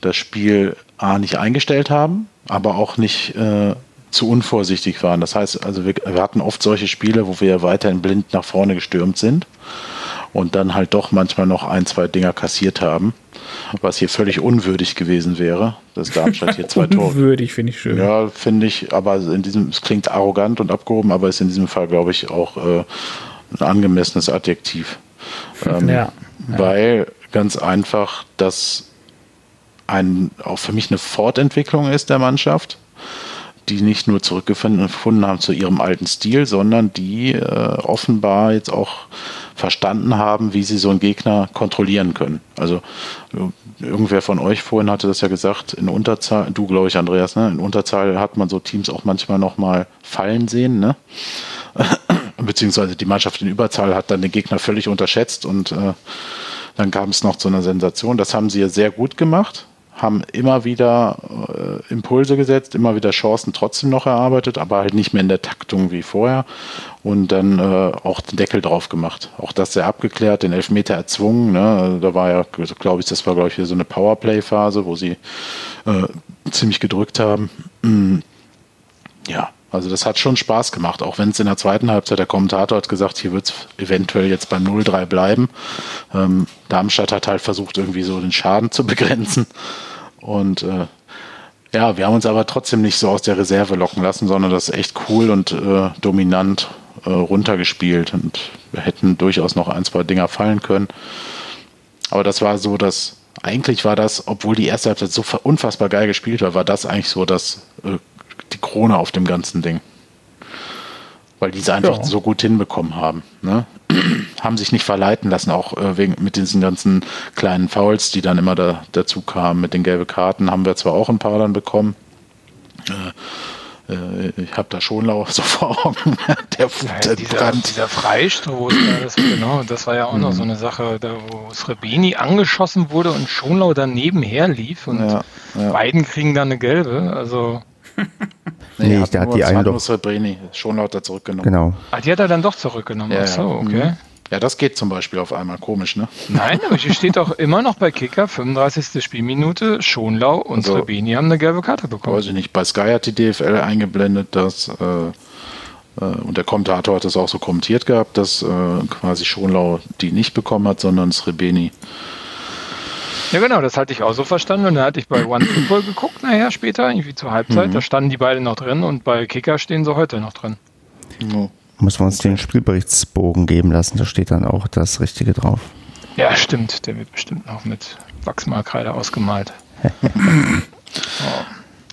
das Spiel A nicht eingestellt haben, aber auch nicht äh, zu unvorsichtig waren. Das heißt, also wir, wir, hatten oft solche Spiele, wo wir weiterhin blind nach vorne gestürmt sind und dann halt doch manchmal noch ein, zwei Dinger kassiert haben, was hier völlig unwürdig gewesen wäre, dass Darmstadt hier zwei Tore. Unwürdig finde ich schön. Ja, finde ich, aber in diesem, es klingt arrogant und abgehoben, aber ist in diesem Fall, glaube ich, auch äh, ein angemessenes Adjektiv. Ähm, ja, ja. Weil ganz einfach das ein, auch für mich eine Fortentwicklung ist der Mannschaft die nicht nur zurückgefunden haben zu ihrem alten Stil, sondern die äh, offenbar jetzt auch verstanden haben, wie sie so einen Gegner kontrollieren können. Also irgendwer von euch vorhin hatte das ja gesagt, in Unterzahl, du glaube ich, Andreas, ne? in Unterzahl hat man so Teams auch manchmal nochmal fallen sehen, ne? beziehungsweise die Mannschaft in Überzahl hat dann den Gegner völlig unterschätzt und äh, dann kam es noch zu einer Sensation. Das haben sie ja sehr gut gemacht haben immer wieder äh, Impulse gesetzt, immer wieder Chancen trotzdem noch erarbeitet, aber halt nicht mehr in der Taktung wie vorher und dann äh, auch den Deckel drauf gemacht. Auch das sehr abgeklärt, den Elfmeter erzwungen. Ne? Da war ja, glaube ich, das war, glaube ich, wieder so eine Powerplay-Phase, wo sie äh, ziemlich gedrückt haben. Mm. Ja, also das hat schon Spaß gemacht, auch wenn es in der zweiten Halbzeit, der Kommentator hat gesagt, hier wird es eventuell jetzt beim 0-3 bleiben. Ähm, Darmstadt hat halt versucht, irgendwie so den Schaden zu begrenzen. Und äh, ja, wir haben uns aber trotzdem nicht so aus der Reserve locken lassen, sondern das echt cool und äh, dominant äh, runtergespielt. Und wir hätten durchaus noch ein, zwei Dinger fallen können. Aber das war so, dass eigentlich war das, obwohl die erste Halbzeit so unfassbar geil gespielt war, war das eigentlich so das äh, die Krone auf dem ganzen Ding. Weil die es einfach ja. so gut hinbekommen haben. Ne? haben sich nicht verleiten lassen, auch äh, wegen, mit diesen ganzen kleinen Fouls, die dann immer da, dazu kamen. Mit den gelben Karten haben wir zwar auch ein paar dann bekommen. Äh, äh, ich habe da Schonlau so vor Augen, der ja, dieser, dieser Freistoß, das, genau, das war ja auch mhm. noch so eine Sache, da wo Srebeni angeschossen wurde und Schonlau dann nebenher lief und ja, ja. beiden kriegen dann eine gelbe, also nee, nee der hat die eine doch. Srebeni, Schonlau hat er zurückgenommen. Genau. Ah, die hat er dann doch zurückgenommen. Ja, Ach so, okay. Mhm. Ja, das geht zum Beispiel auf einmal komisch, ne? Nein, aber hier steht doch immer noch bei Kicker, 35. Spielminute, Schonlau und also, Srebeni haben eine gelbe Karte bekommen. Weiß ich nicht, bei Sky hat die DFL eingeblendet, dass, äh, äh, und der Kommentator hat das auch so kommentiert gehabt, dass äh, quasi Schonlau die nicht bekommen hat, sondern Srebeni. Ja, genau, das hatte ich auch so verstanden. Und dann hatte ich bei One Football geguckt, nachher später, irgendwie zur Halbzeit. Mhm. Da standen die beiden noch drin und bei Kicker stehen sie heute noch drin. Ja. Müssen wir uns den Spielberichtsbogen geben lassen, da steht dann auch das Richtige drauf. Ja, stimmt. Der wird bestimmt noch mit Wachsmalkreide ausgemalt. oh.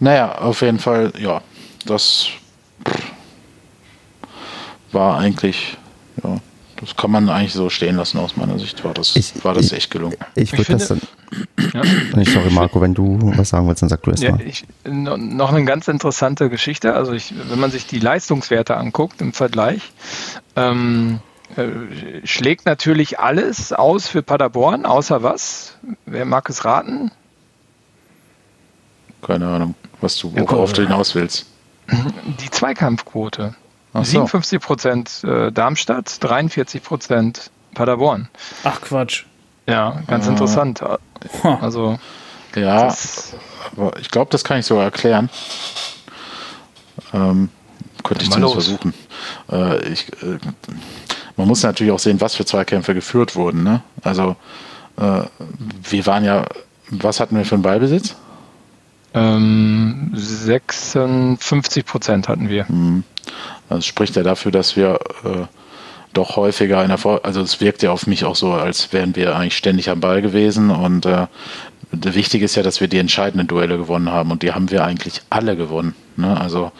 Naja, auf jeden Fall, ja, das war eigentlich, ja, das kann man eigentlich so stehen lassen aus meiner Sicht. War das, ich, war das ich, echt gelungen. Ich würde das dann. Ja. Sorry, Marco, wenn du was sagen willst, dann sag du erst ja, mal. Ich, noch eine ganz interessante Geschichte. Also, ich, wenn man sich die Leistungswerte anguckt im Vergleich, ähm, äh, schlägt natürlich alles aus für Paderborn, außer was? Wer mag es raten? Keine Ahnung, was du, worauf du hinaus willst. Die Zweikampfquote. So. 57 Prozent äh, Darmstadt, 43 Prozent Paderborn. Ach Quatsch. Ja, ganz äh, interessant. Also. Ja, aber ich glaube, das kann ich so erklären. Ähm, könnte ich zumindest versuchen. Äh, ich, äh, man muss natürlich auch sehen, was für Zweikämpfe geführt wurden. Ne? Also, äh, wir waren ja, was hatten wir für einen Ballbesitz? Ähm, 56 Prozent hatten wir. Mhm. Das spricht ja dafür, dass wir äh, doch häufiger in der Vor also es wirkt ja auf mich auch so, als wären wir eigentlich ständig am Ball gewesen und äh, wichtig ist ja, dass wir die entscheidenden Duelle gewonnen haben und die haben wir eigentlich alle gewonnen. Ne? Also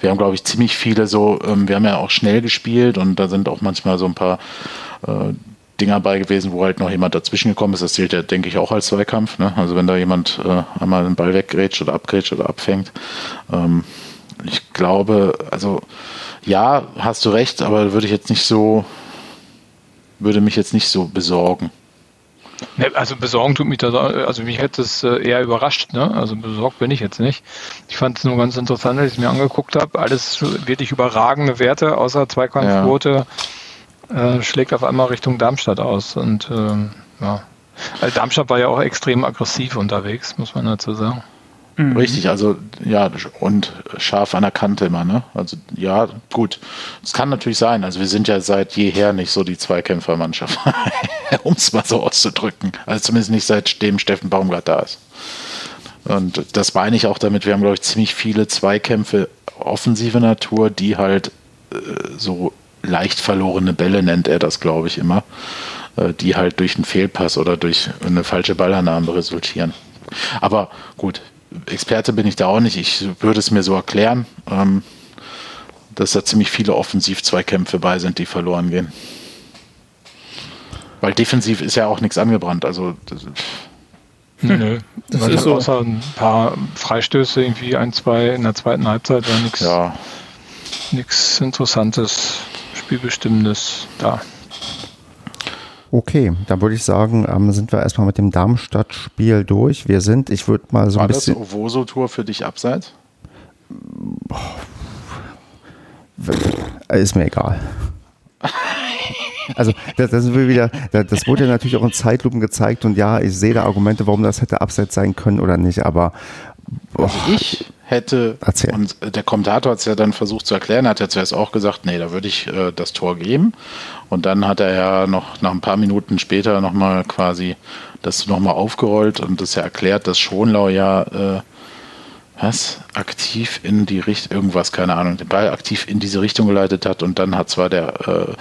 wir haben, glaube ich, ziemlich viele so, ähm, wir haben ja auch schnell gespielt und da sind auch manchmal so ein paar äh, Dinger bei gewesen, wo halt noch jemand dazwischen gekommen ist. Das zählt ja, denke ich, auch als Zweikampf. Ne? Also wenn da jemand äh, einmal den Ball weggrätscht oder abgrätscht oder abfängt. Ähm, ich glaube, also ja, hast du recht, aber würde ich jetzt nicht so, würde mich jetzt nicht so besorgen. Also besorgen tut mich das, also mich hätte es äh, eher überrascht, ne? Also besorgt bin ich jetzt nicht. Ich fand es nur ganz interessant, als ich es mir angeguckt habe. Alles wirklich überragende Werte, außer Zweikampfquote, ja. Äh, schlägt auf einmal Richtung Darmstadt aus. Und ähm, ja. Also Darmstadt war ja auch extrem aggressiv unterwegs, muss man dazu sagen. Mhm. Richtig, also ja, und scharf an der Kante immer, ne? Also ja, gut. Es kann natürlich sein. Also wir sind ja seit jeher nicht so die Zweikämpfermannschaft, um es mal so auszudrücken. Also zumindest nicht seitdem Steffen Baumgart da ist. Und das meine ich auch damit, wir haben, glaube ich, ziemlich viele Zweikämpfe offensive Natur, die halt äh, so leicht verlorene Bälle nennt er das, glaube ich, immer, äh, die halt durch einen Fehlpass oder durch eine falsche Ballannahme resultieren. Aber gut, Experte bin ich da auch nicht. Ich würde es mir so erklären, ähm, dass da ziemlich viele Offensiv-Zweikämpfe bei sind, die verloren gehen. Weil defensiv ist ja auch nichts angebrannt. Also das, Nö, das ist so. außer ein paar Freistöße, irgendwie ein, zwei in der zweiten Halbzeit war nichts ja. Interessantes, Spielbestimmendes da. Okay, dann würde ich sagen, ähm, sind wir erstmal mit dem Darmstadt-Spiel durch. Wir sind, ich würde mal so War ein bisschen. War das Ovoso-Tour für dich abseits? Ist mir egal. Also das, das, wieder, das wurde ja natürlich auch in Zeitlupen gezeigt und ja, ich sehe da Argumente, warum das hätte abseits sein können oder nicht, aber also ich hätte, erzähl. und der Kommentator hat es ja dann versucht zu erklären, hat ja zuerst auch gesagt, nee, da würde ich äh, das Tor geben. Und dann hat er ja noch nach ein paar Minuten später nochmal quasi das nochmal aufgerollt und das ja erklärt, dass Schonlau ja äh, was? Aktiv in die Richtung, irgendwas, keine Ahnung, den Ball aktiv in diese Richtung geleitet hat und dann hat zwar der, äh,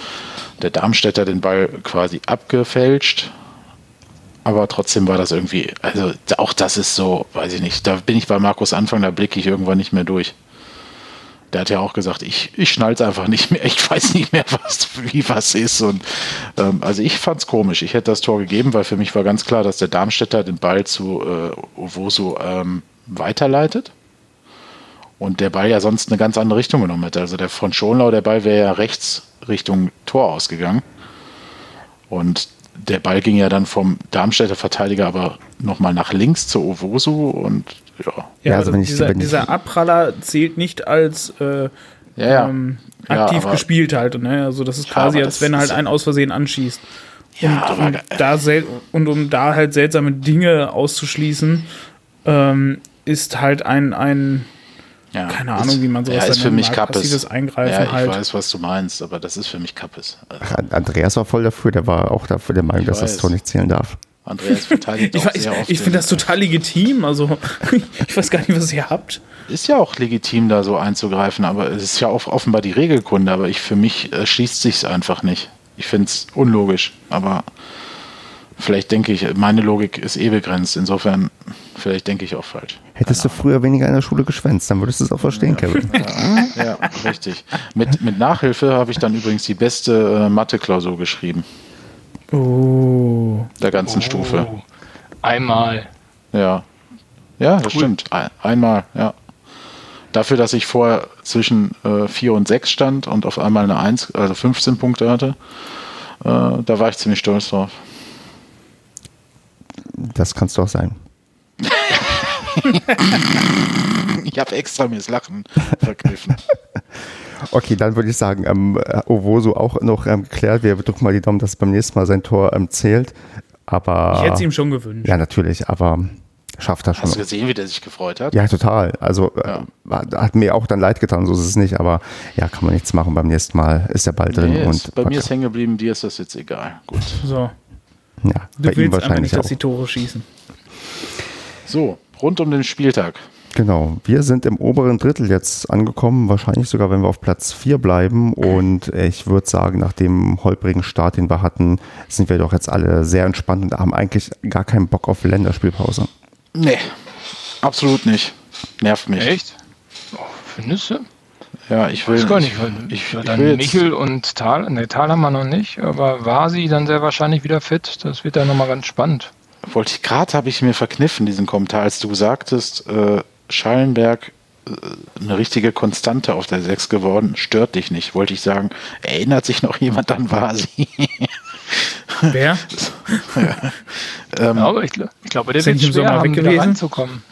der Darmstädter den Ball quasi abgefälscht, aber trotzdem war das irgendwie, also auch das ist so, weiß ich nicht, da bin ich bei Markus Anfang, da blicke ich irgendwann nicht mehr durch. Der hat ja auch gesagt, ich, ich schnall's einfach nicht mehr, ich weiß nicht mehr, was, wie was ist. Und ähm, also ich fand's komisch. Ich hätte das Tor gegeben, weil für mich war ganz klar, dass der Darmstädter den Ball zu äh, Ovoso ähm, weiterleitet. Und der Ball ja sonst eine ganz andere Richtung genommen hätte. Also der von Schonlau, der Ball wäre ja rechts Richtung Tor ausgegangen. Und der Ball ging ja dann vom Darmstädter Verteidiger aber nochmal nach links zu Owosu und ja. Ja, Ja, also also wenn ich- dieser, wenn ich- dieser Abpraller zählt nicht als äh, Ja, ja. ähm, Ja, aktiv aber- gespielt halt. Ne? Also das ist Ja, quasi, als wenn er halt einen aus Versehen anschießt. Ja, und, und, da und um da halt seltsame Dinge auszuschließen, ähm, ist halt ein, ein ja, keine ist- Ahnung, wie man sowas ja, ist für mich mag, passives Eingreifen ja, ich halt. weiß, was du meinst, aber das ist für mich Kappes. Ach, Andreas war voll dafür, der war auch dafür der Meinung, dass das. Tor nicht zählen darf. Andreas verteidigt Ich, auch weiß- sehr oft. ich finde das total legitim. Also, ich weiß gar nicht, was ihr habt. Ist ja auch legitim, da so einzugreifen, aber es ist ja auch offenbar die Regelkunde, aber ich für mich äh, schließt sich's einfach nicht. Ich finde es unlogisch, aber vielleicht denke ich, meine Logik ist eh begrenzt. Insofern, vielleicht denke ich auch falsch. Hättest du früher weniger in der Schule geschwänzt, dann würdest du es auch verstehen, Kevin. Ja, richtig. Mit, mit Nachhilfe habe ich dann übrigens die beste äh, Mathe-Klausur geschrieben, Oh. der ganzen Stufe. Oh, Einmal. Ja. Ja, das stimmt. Ein, einmal, ja. Dafür, dass ich vorher zwischen äh, 4 und 6 stand und auf einmal eine 1, also 15 Punkte hatte, äh, da war ich ziemlich stolz drauf. Das kannst du auch sein. Ich habe extra mir das Lachen verkniffen. Okay, dann würde ich sagen, ähm, Owoso auch noch ähm, geklärt. Wir drücken mal die Daumen, dass beim nächsten Mal sein Tor ähm, zählt. Aber Ich hätte es ihm schon gewünscht. ja, natürlich, aber schafft er schon. Hast du gesehen, wie der sich gefreut hat? Ja, total. Also äh, hat, hat mir auch dann leid getan, so ist es nicht, aber ja, kann man nichts machen. Beim nächsten Mal ist der Ball drin Nee, und ist, bei mir ist hängen geblieben, dir ist das jetzt egal. Gut. So. Ja, Du bei ihm willst einfach wahrscheinlich nicht, dass auch. die Tore schießen. So, rund um den Spieltag. Genau, wir sind im oberen Drittel jetzt angekommen, wahrscheinlich sogar, wenn wir auf Platz 4 bleiben. Und ich würde sagen, nach dem holprigen Start, den wir hatten, sind wir doch jetzt alle sehr entspannt und haben eigentlich gar keinen Bock auf Länderspielpause. Nee, absolut nicht. Nervt mich. Echt? Oh, findest du? Ja, ich will. Weiß gar nicht. Ich, ich, ich dann will jetzt, Michel und Tal, ne, Tal haben wir noch nicht, aber war sie dann sehr wahrscheinlich wieder fit. Das wird dann nochmal ganz spannend. wollte ich gerade, habe ich mir verkniffen, diesen Kommentar, als du sagtest, äh, Schallenberg äh, eine richtige Konstante auf der 6 geworden, stört dich nicht. Wollte ich sagen, erinnert sich noch jemand an Vasi? Wer? ähm, Ja, aber ich, gl- ich glaube, der Ist er wird schwer Sommer haben, weg wieder gewesen? reinzukommen.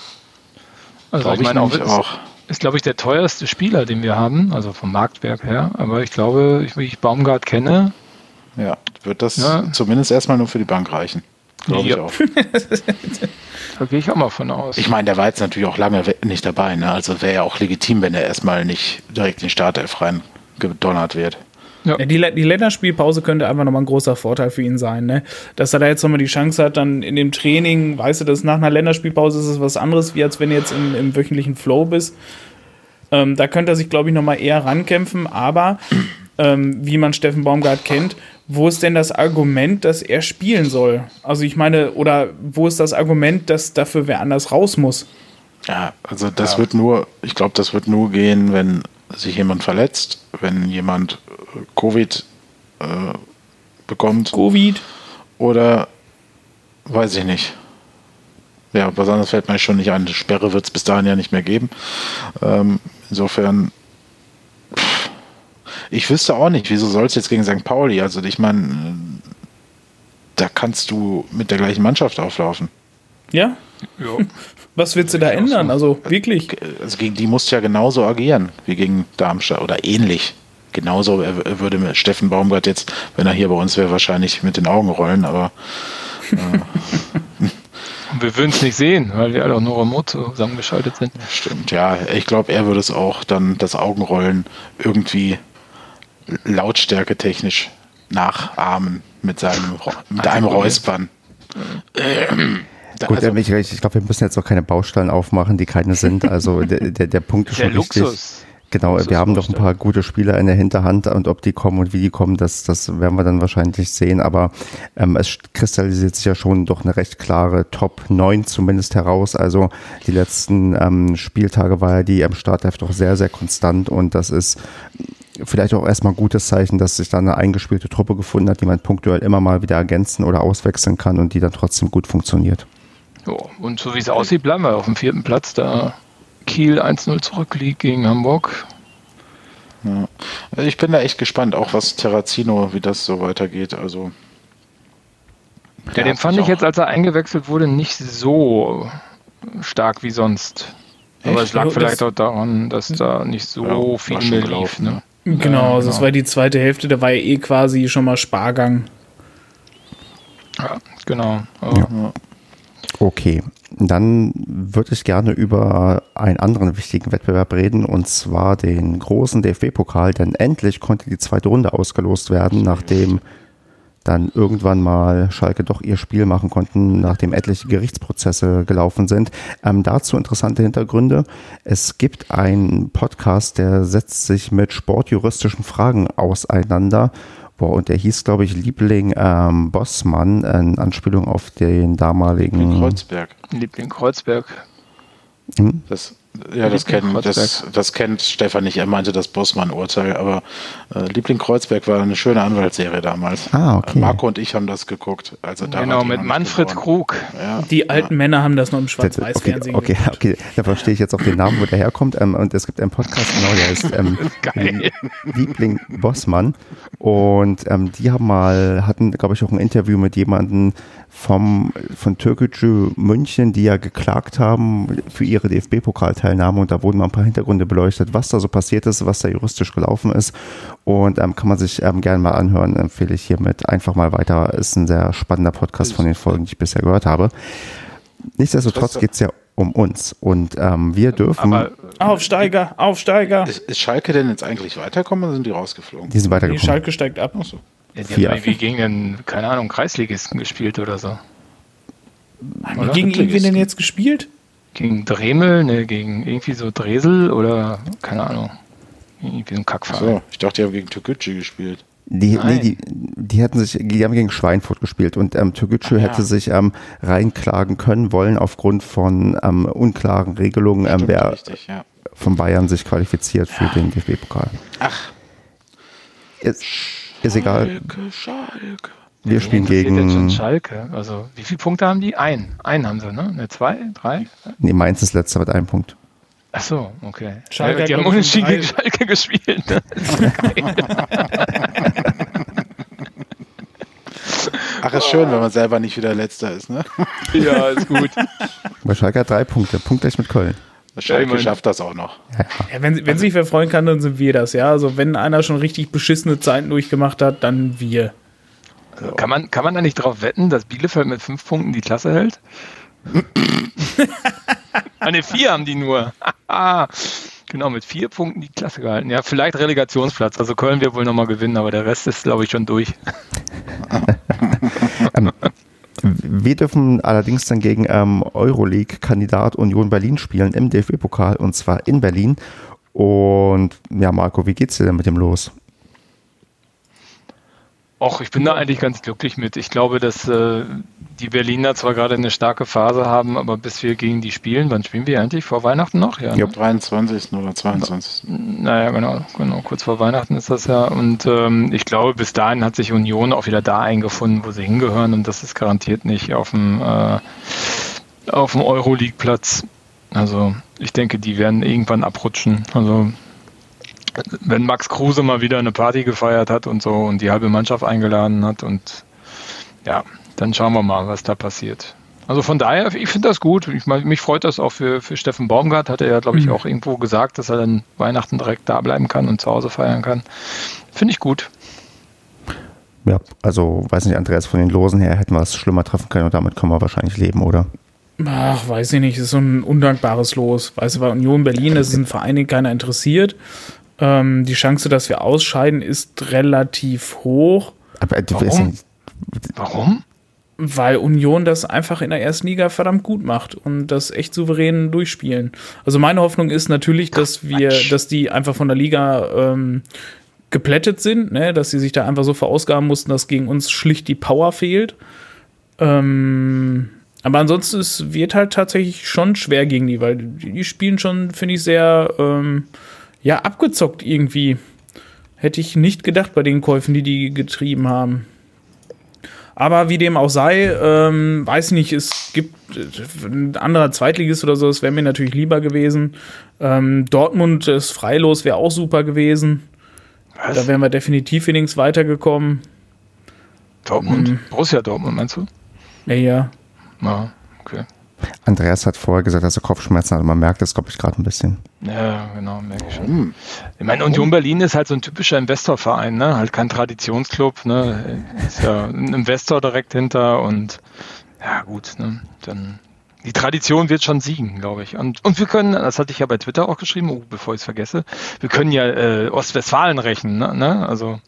Also Glaube ich ich meine, auch. Ist glaube ich der teuerste Spieler, den wir haben, also vom Marktwerk her. Aber ich glaube, ich, wie ich Baumgart kenne, Ja, wird das Ja. zumindest erstmal nur für die Bank reichen. Glaube Ja. ich auch. da gehe ich auch mal von aus. Ich meine, der war jetzt natürlich auch lange nicht dabei. Ne? Also wäre ja auch legitim, wenn er erstmal nicht direkt in den Startelf rein gedonnert wird. Ja, die, die Länderspielpause könnte einfach nochmal ein großer Vorteil für ihn sein, ne? Dass er da jetzt nochmal die Chance hat, dann in dem Training, weißt du, dass nach einer Länderspielpause ist es was anderes, wie als wenn du jetzt im, im wöchentlichen Flow bist. Ähm, da könnte er sich, glaube ich, nochmal eher rankämpfen, aber ähm, wie man Steffen Baumgart kennt, wo ist denn das Argument, dass er spielen soll? Also ich meine, oder wo ist das Argument, dass dafür wer anders raus muss? Ja, also das wird nur, ich glaube, das wird nur gehen, wenn sich jemand verletzt, wenn jemand Covid äh, bekommt Covid? oder weiß ich nicht. Ja, was anderes fällt mir schon nicht ein. Eine Sperre wird es bis dahin ja nicht mehr geben. Ähm, insofern, pff, ich wüsste auch nicht, wieso soll es jetzt gegen St. Pauli? Also ich meine, äh, da kannst du mit der gleichen Mannschaft auflaufen. Ja? Jo. Was willst du da ändern? Also wirklich. also gegen die musst du ja genauso agieren wie gegen Darmstadt oder ähnlich. Genauso er würde Steffen Baumgart jetzt, wenn er hier bei uns wäre, wahrscheinlich mit den Augen rollen, aber Und wir würden es nicht sehen, weil wir alle auch nur remote zusammengeschaltet sind. stimmt, ja, ich glaube, er würde es auch dann das Augenrollen irgendwie lautstärke technisch nachahmen mit seinem mit einem Räuspern. Da- Gut, also, also, ich, ich glaube, wir müssen jetzt auch keine Baustellen aufmachen, die keine sind. Also der, der, der Punkt ist Der schon richtig. Genau, wir haben noch ein paar gute Spieler in der Hinterhand und ob die kommen und wie die kommen, das, das werden wir dann wahrscheinlich sehen. Aber ähm, es kristallisiert sich ja schon doch eine recht klare Top 9 zumindest heraus. Also die letzten ähm, Spieltage war ja die am Startelf doch sehr, sehr konstant und das ist vielleicht auch erstmal ein gutes Zeichen, dass sich da eine eingespielte Truppe gefunden hat, die man punktuell immer mal wieder ergänzen oder auswechseln kann und die dann trotzdem gut funktioniert. Jo. Und so wie es aussieht, bleiben wir auf dem vierten Platz. Da Kiel 1-0 zurückliegt gegen Hamburg. Ja. Also ich bin da echt gespannt, auch was Terrazino, wie das so weitergeht. Also. Ja, den fand ich jetzt, als er eingewechselt wurde, nicht so stark wie sonst. Aber es lag Also vielleicht das- auch daran, dass da nicht so Ja, viel mehr lief. gelaufen, Ne? Genau, Ja, also es war die zweite Hälfte, da war ja eh quasi schon mal Spargang. Ja, genau. Ja. Okay, dann würde ich gerne über einen anderen wichtigen Wettbewerb reden und zwar den großen DFB-Pokal, denn endlich konnte die zweite Runde ausgelost werden, nachdem dann irgendwann mal Schalke doch ihr Spiel machen konnten, nachdem etliche Gerichtsprozesse gelaufen sind. Ähm, dazu interessante Hintergründe. Es gibt einen Podcast, der setzt sich mit sportjuristischen Fragen auseinander. Boah, und der hieß, glaube ich, Liebling ähm, Bossmann, in Anspielung auf den damaligen. Kreuzberg. Liebling Kreuzberg. Hm? Das, ja, das, kennt, das, das kennt Stefan nicht. Er meinte das Bossmann-Urteil, aber äh, Liebling Kreuzberg war eine schöne Anwaltsserie damals. Ah, okay. Marco und ich haben das geguckt. Also da genau, mit Manfred geboren. Krug. Ja, Die alten Männer haben das noch im Okay, Schwarz-Weiß-Fernsehen okay, geguckt. okay, da verstehe ich jetzt auch den Namen, wo der herkommt. Ähm, und es gibt einen Podcast, genau, der heißt ähm, Geil. Liebling Bossmann. Und ähm, die haben mal, hatten, glaube ich, auch ein Interview mit jemandem vom, von Türkgücü München, die ja geklagt haben für ihre DFB-Pokalteilnahme. Und da wurden mal ein paar Hintergründe beleuchtet, was da so passiert ist, was da juristisch gelaufen ist. Und ähm, kann man sich ähm, gerne mal anhören, empfehle ich hiermit einfach mal weiter. Ist ein sehr spannender Podcast von den Folgen, die ich bisher gehört habe. Nichtsdestotrotz geht es ja um uns. Und ähm, wir dürfen, Aber Aufsteiger, Aufsteiger. Ist, ist Schalke denn jetzt eigentlich weitergekommen oder sind die rausgeflogen? die sind Die weitergekommen. Schalke steigt ab. Ja, die Vier. haben irgendwie gegen den, keine Ahnung, Kreisligisten gespielt oder so. Haben Oder? gegen irgendwen denn jetzt gespielt? Gegen Dremel, ne, gegen irgendwie so Dresel oder keine Ahnung. Irgendwie so ein Kackverein. So, ich dachte, die haben gegen Türkgücü gespielt. Die, nee, die, die hätten sich, die haben gegen Schweinfurt gespielt und ähm, Türkgücü ja. hätte sich ähm, reinklagen können wollen aufgrund von ähm, unklaren Regelungen, ähm, Stimmt, wer richtig, ja. von Bayern sich qualifiziert für den DFB-Pokal. Ach, Ist, ist egal. Schalke, Schalke. Wir spielen interessiert jetzt schon gegen, Schalke. Also, wie viele Punkte haben die? Ein. Einen haben sie, ne? Ne, zwei? Drei? nee, Mainz ist letzter mit einem Punkt. Ach so, okay. Schalke ja, die haben unentschieden gegen Schalke gespielt. Ne? Ach, ist schön, wenn man selber nicht wieder Letzter ist, ne? ja, ist gut. Weil Schalke hat drei Punkte, punktgleich mit Köln. Schalke immerhin. schafft das auch noch. Ja, wenn, wenn sich wer freuen kann, dann sind wir das, ja. Also wenn einer schon richtig beschissene Zeiten durchgemacht hat, dann wir. Kann man, kann man da nicht drauf wetten, dass Bielefeld mit fünf Punkten die Klasse hält? ah, ne, vier haben die nur. genau, mit vier Punkten die Klasse gehalten. Ja, vielleicht Relegationsplatz. Also Köln wird wohl nochmal gewinnen, aber der Rest ist, glaube ich, schon durch. Wir dürfen allerdings dann gegen ähm, Euroleague-Kandidat Union Berlin spielen im DFB-Pokal und zwar in Berlin. Und ja, Marco, wie geht's dir denn mit dem los? Och, ich bin da eigentlich ganz glücklich mit. Ich glaube, dass äh, die Berliner zwar gerade eine starke Phase haben, aber bis wir gegen die spielen, wann spielen wir eigentlich? Vor Weihnachten noch? Ja. Ja. ne? 23. oder 22. Naja, genau, genau, kurz vor Weihnachten ist das ja. Und ähm, ich glaube, bis dahin hat sich Union auch wieder da eingefunden, wo sie hingehören. Und das ist garantiert nicht auf dem, äh, auf dem Euroleague-Platz. Also ich denke, die werden irgendwann abrutschen. Also wenn Max Kruse mal wieder eine Party gefeiert hat und so und die halbe Mannschaft eingeladen hat und ja, dann schauen wir mal, was da passiert. Also von daher, ich finde das gut. Ich mich freut das auch für, für Steffen Baumgart. Hat er ja, glaube ich, auch irgendwo gesagt, dass er dann Weihnachten direkt da bleiben kann und zu Hause feiern kann. Finde ich gut. Ja, also weiß nicht, Andreas, von den Losen her hätten wir es schlimmer treffen können und damit können wir wahrscheinlich leben, oder? Ach, weiß ich nicht, das ist so ein undankbares Los. Weißt du, bei Union Berlin, das ist ein Verein, den keiner interessiert. Ähm, die Chance, dass wir ausscheiden, ist relativ hoch, Aber du Warum? Warum? weil Union das einfach in der ersten Liga verdammt gut macht und das echt souverän durchspielen. Also meine Hoffnung ist natürlich, dass wir, dass die einfach von der Liga ähm, geplättet sind, ne? dass sie sich da einfach so verausgaben mussten, dass gegen uns schlicht die Power fehlt. Ähm, aber ansonsten es wird halt tatsächlich schon schwer gegen die, weil die, die spielen schon, finde ich, sehr ähm, ja, abgezockt irgendwie. Hätte ich nicht gedacht bei den Käufen, die die getrieben haben. Aber wie dem auch sei, ähm, weiß nicht, es gibt äh, ein anderer Zweitligist oder so, das wäre mir natürlich lieber gewesen. Ähm, Dortmund ist freilos, wäre auch super gewesen. Was? Da wären wir definitiv wenigstens weitergekommen. Dortmund? Mhm. Borussia Dortmund, meinst du? Ja, ja. Ja, okay. Andreas hat vorher gesagt, dass er Kopfschmerzen hat. Man merkt das, glaube ich, gerade ein bisschen. Ja, genau, merke ich schon. Hm. Ich meine, Union Berlin ist halt so ein typischer Investorverein, ne? Halt kein Traditionsclub, ne? Ist ja ein Investor direkt hinter und ja gut, ne? Dann die Tradition wird schon siegen, glaube ich. Und, und wir können, das hatte ich ja bei Twitter auch geschrieben, oh, bevor ich es vergesse, wir können ja äh, Ostwestfalen rechnen, ne? ne? Also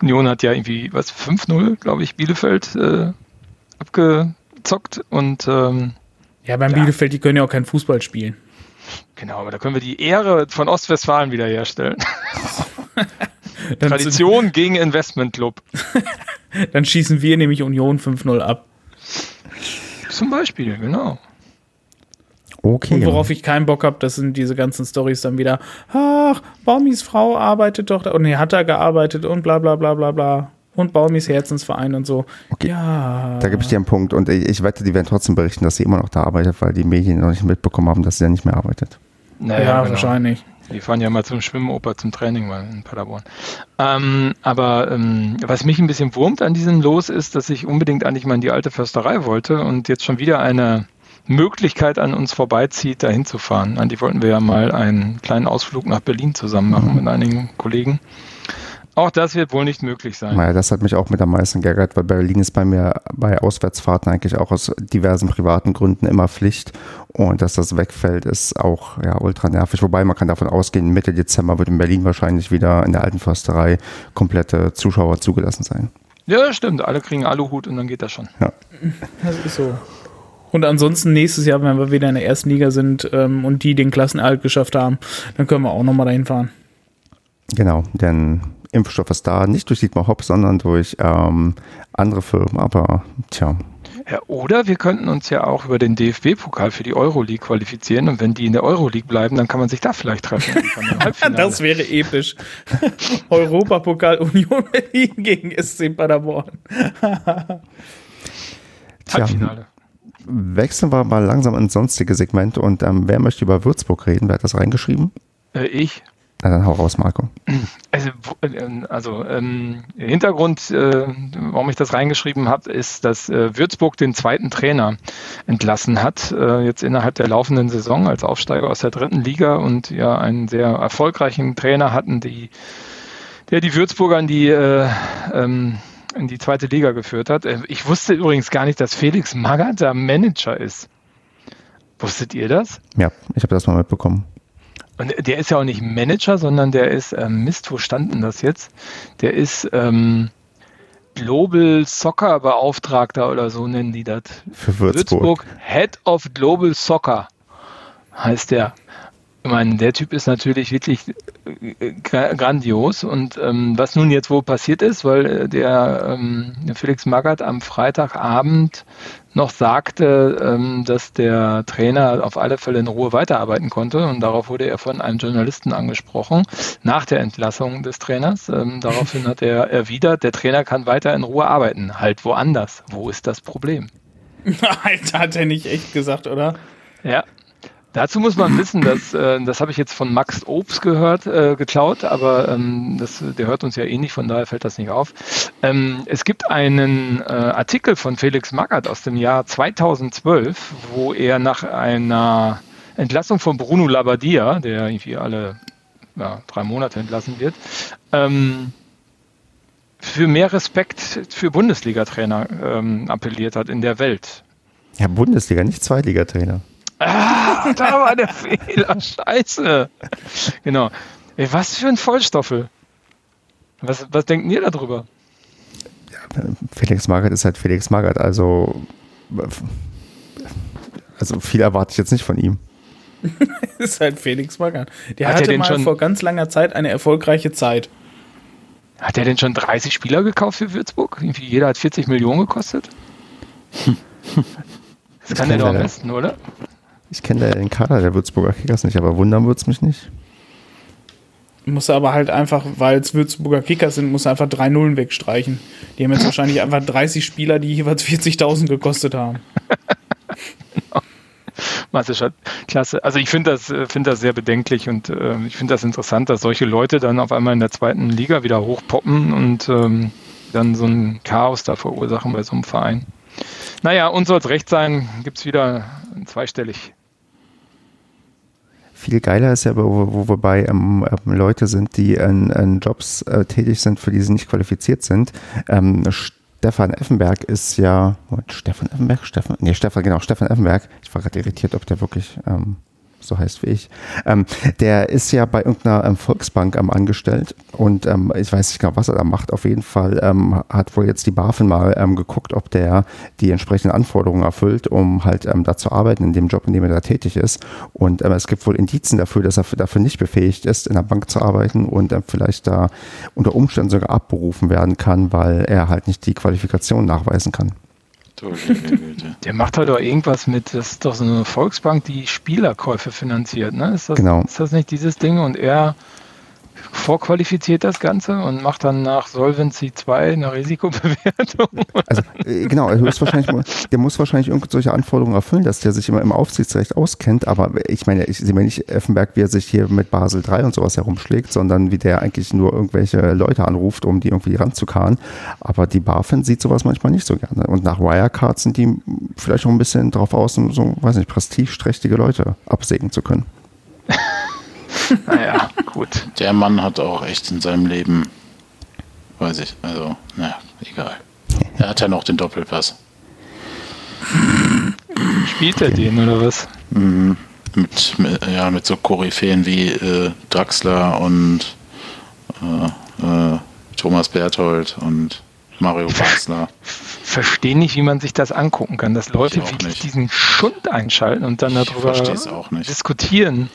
Union hat ja irgendwie, was, 5-0, glaube ich, Bielefeld äh, abgezockt und ähm, Ja, beim Ja. Bielefeld, die können ja auch kein Fußball spielen. genau, aber da können wir die Ehre von Ostwestfalen wiederherstellen. Tradition gegen Investmentclub. dann schießen wir nämlich Union 5-0 ab. Zum Beispiel, genau. Okay. Und worauf ich keinen Bock habe, das sind diese ganzen Stories dann wieder. Ach, Baumis Frau arbeitet doch da. Und nee, hat da gearbeitet und bla bla bla bla bla. Und Baumis Herzensverein und so. Okay. Ja. Da gebe ich dir einen Punkt. Und ich, ich wette, die werden trotzdem berichten, dass sie immer noch da arbeitet, weil die Medien noch nicht mitbekommen haben, dass sie ja nicht mehr arbeitet. Naja, ja, genau. wahrscheinlich. Die fahren ja mal zum Schwimmoper zum Training mal in Paderborn. Ähm, aber ähm, was mich ein bisschen wurmt an diesem Los ist, dass ich unbedingt eigentlich mal in die alte Försterei wollte und jetzt schon wieder eine Möglichkeit an uns vorbeizieht, dahin zu fahren. An die wollten wir ja mal einen kleinen Ausflug nach Berlin zusammen machen mit einigen Kollegen. Auch das wird wohl nicht möglich sein. Naja, das hat mich auch mit am meisten geärgert, weil Berlin ist bei mir bei Auswärtsfahrten eigentlich auch aus diversen privaten Gründen immer Pflicht. Und dass das wegfällt, ist auch ja, ultra nervig. Wobei man kann davon ausgehen, Mitte Dezember wird in Berlin wahrscheinlich wieder in der alten Försterei komplette Zuschauer zugelassen sein. Ja, stimmt. Alle kriegen Aluhut und dann geht das schon. Das ist so. Und ansonsten nächstes Jahr, wenn wir wieder in der ersten Liga sind ähm, und die den Klassenerhalt geschafft haben, dann können wir auch nochmal dahin fahren. Genau, denn Impfstoff ist da, nicht durch Dietmar Hopp, sondern durch ähm, andere Firmen. Aber tja, Ja, oder wir könnten uns ja auch über den DFB-Pokal für die Euroleague qualifizieren und wenn die in der Euroleague bleiben, dann kann man sich da vielleicht treffen. Das wäre episch. Europapokal Union Berlin gegen SC Paderborn. tja Halbfinale. wechseln wir mal langsam ins sonstige Segment. Und ähm, wer möchte über Würzburg reden? Wer hat das reingeschrieben? Äh, ich. Na, dann hau raus, Marco. Also, wo- äh, also ähm, Hintergrund, äh, warum ich das reingeschrieben habe, ist, dass äh, Würzburg den zweiten Trainer entlassen hat, äh, jetzt innerhalb der laufenden Saison als Aufsteiger aus der dritten Liga und ja einen sehr erfolgreichen Trainer hatten, die, der die Würzburger in die, äh, ähm, in die zweite Liga geführt hat. Äh, Ich wusste übrigens gar nicht, dass Felix Magath der Manager ist. Wusstet ihr das? Ja, ich habe das mal mitbekommen. Und der ist ja auch nicht Manager, sondern der ist, ähm, Mist, wo stand denn das jetzt? Der ist ähm, Global Soccer Beauftragter oder so nennen die das. Für Würzburg. Head of Global Soccer heißt der. Ich meine, der Typ ist natürlich wirklich äh, gra- grandios. Und ähm, was nun jetzt wohl passiert ist, weil äh, der, ähm, der Felix Magath am Freitagabend noch sagte, ähm, dass der Trainer auf alle Fälle in Ruhe weiterarbeiten konnte. Und darauf wurde er von einem Journalisten angesprochen, nach der Entlassung des Trainers. Ähm, daraufhin hat er erwidert, der Trainer kann weiter in Ruhe arbeiten, halt woanders. Wo ist das Problem? Alter, hat er nicht echt gesagt, oder? Ja. Dazu muss man wissen, dass äh, das habe ich jetzt von Max Obst gehört, äh, geklaut, aber ähm, das, der hört uns ja eh nicht, von daher fällt das nicht auf. Ähm, es gibt einen äh, Artikel von Felix Magath aus dem Jahr 2012, wo er nach einer Entlassung von Bruno Labbadia, der irgendwie alle ja, drei Monate entlassen wird, ähm, für mehr Respekt für Bundesliga-Trainer ähm, appelliert hat in der Welt. Ja, Bundesliga, nicht Zweitligatrainer. Ah, da war der Fehler. Scheiße. Genau. Ey, was für ein Vollstoffel. Was, was denken ihr darüber? Felix Magath ist halt Felix Magath, also, also viel erwarte ich jetzt nicht von ihm. ist halt Felix Magath. Der Hat hatte mal schon- vor ganz langer Zeit eine erfolgreiche Zeit. Hat er denn schon 30 Spieler gekauft für Würzburg? Irgendwie jeder hat 40 Millionen gekostet? Das kann er doch am besten, oder? Ich kenne den Kader der Würzburger Kickers nicht, aber wundern wird es mich nicht. Muss aber halt einfach, weil es Würzburger Kickers sind, muss einfach drei Nullen wegstreichen. Die haben jetzt wahrscheinlich einfach 30 Spieler, die jeweils 40.000 gekostet haben. Meisterschaft, klasse. Also ich finde das, finde das sehr bedenklich und äh, ich finde das interessant, dass solche Leute dann auf einmal in der zweiten Liga wieder hochpoppen und ähm, dann so ein Chaos da verursachen bei so einem Verein. Naja, uns soll es recht sein, gibt es wieder zweistellig. Viel geiler ist ja, wo, wo wir bei ähm, ähm, Leute sind, die in, in Jobs äh, tätig sind, für die sie nicht qualifiziert sind. Ähm, Stefan Effenberg ist ja, Moment, Stefan Effenberg? Stefan, nee, Stefan, genau, Stefan Effenberg. Ich war gerade irritiert, ob der wirklich ähm, so heißt wie ich, ähm, der ist ja bei irgendeiner ähm, Volksbank ähm, angestellt und ähm, ich weiß nicht genau, was er da macht. Auf jeden Fall ähm, hat wohl jetzt die BaFin mal ähm, geguckt, ob der die entsprechenden Anforderungen erfüllt, um halt da zu arbeiten in dem Job, in dem er da tätig ist. Und es gibt wohl Indizien dafür, dass er dafür nicht befähigt ist, in der Bank zu arbeiten und vielleicht da unter Umständen sogar abberufen werden kann, weil er halt nicht die Qualifikation nachweisen kann. Der macht halt doch irgendwas mit, das ist doch so eine Volksbank, die Spielerkäufe finanziert, ne? Ist das, genau. ist das nicht dieses Ding? Und er vorqualifiziert das Ganze und macht dann nach Solvency 2 eine Risikobewertung. Also äh, genau, er ist wahrscheinlich, der muss wahrscheinlich irgendwelche Anforderungen erfüllen, dass der sich immer im Aufsichtsrecht auskennt, aber ich meine, ich sehe mir nicht Effenberg, wie er sich hier mit Basel 3 und sowas herumschlägt, sondern wie der eigentlich nur irgendwelche Leute anruft, um die irgendwie ranzukarren. Aber die BaFin sieht sowas manchmal nicht so gerne. Und nach Wirecard sind die vielleicht auch ein bisschen drauf aus, um so, weiß nicht, prestigeträchtige Leute absägen zu können. Naja, gut. Der Mann hat auch echt in seinem Leben, weiß ich, also, naja, egal. Er hat ja noch den Doppelpass. Spielt er den oder was? Mhm. Mit, mit, ja, mit so Koryphäen wie äh, Draxler und äh, äh, Thomas Berthold und Mario Basler. Verstehe nicht, wie man sich das angucken kann, dass Leute wirklich diesen Schund einschalten und dann darüber diskutieren.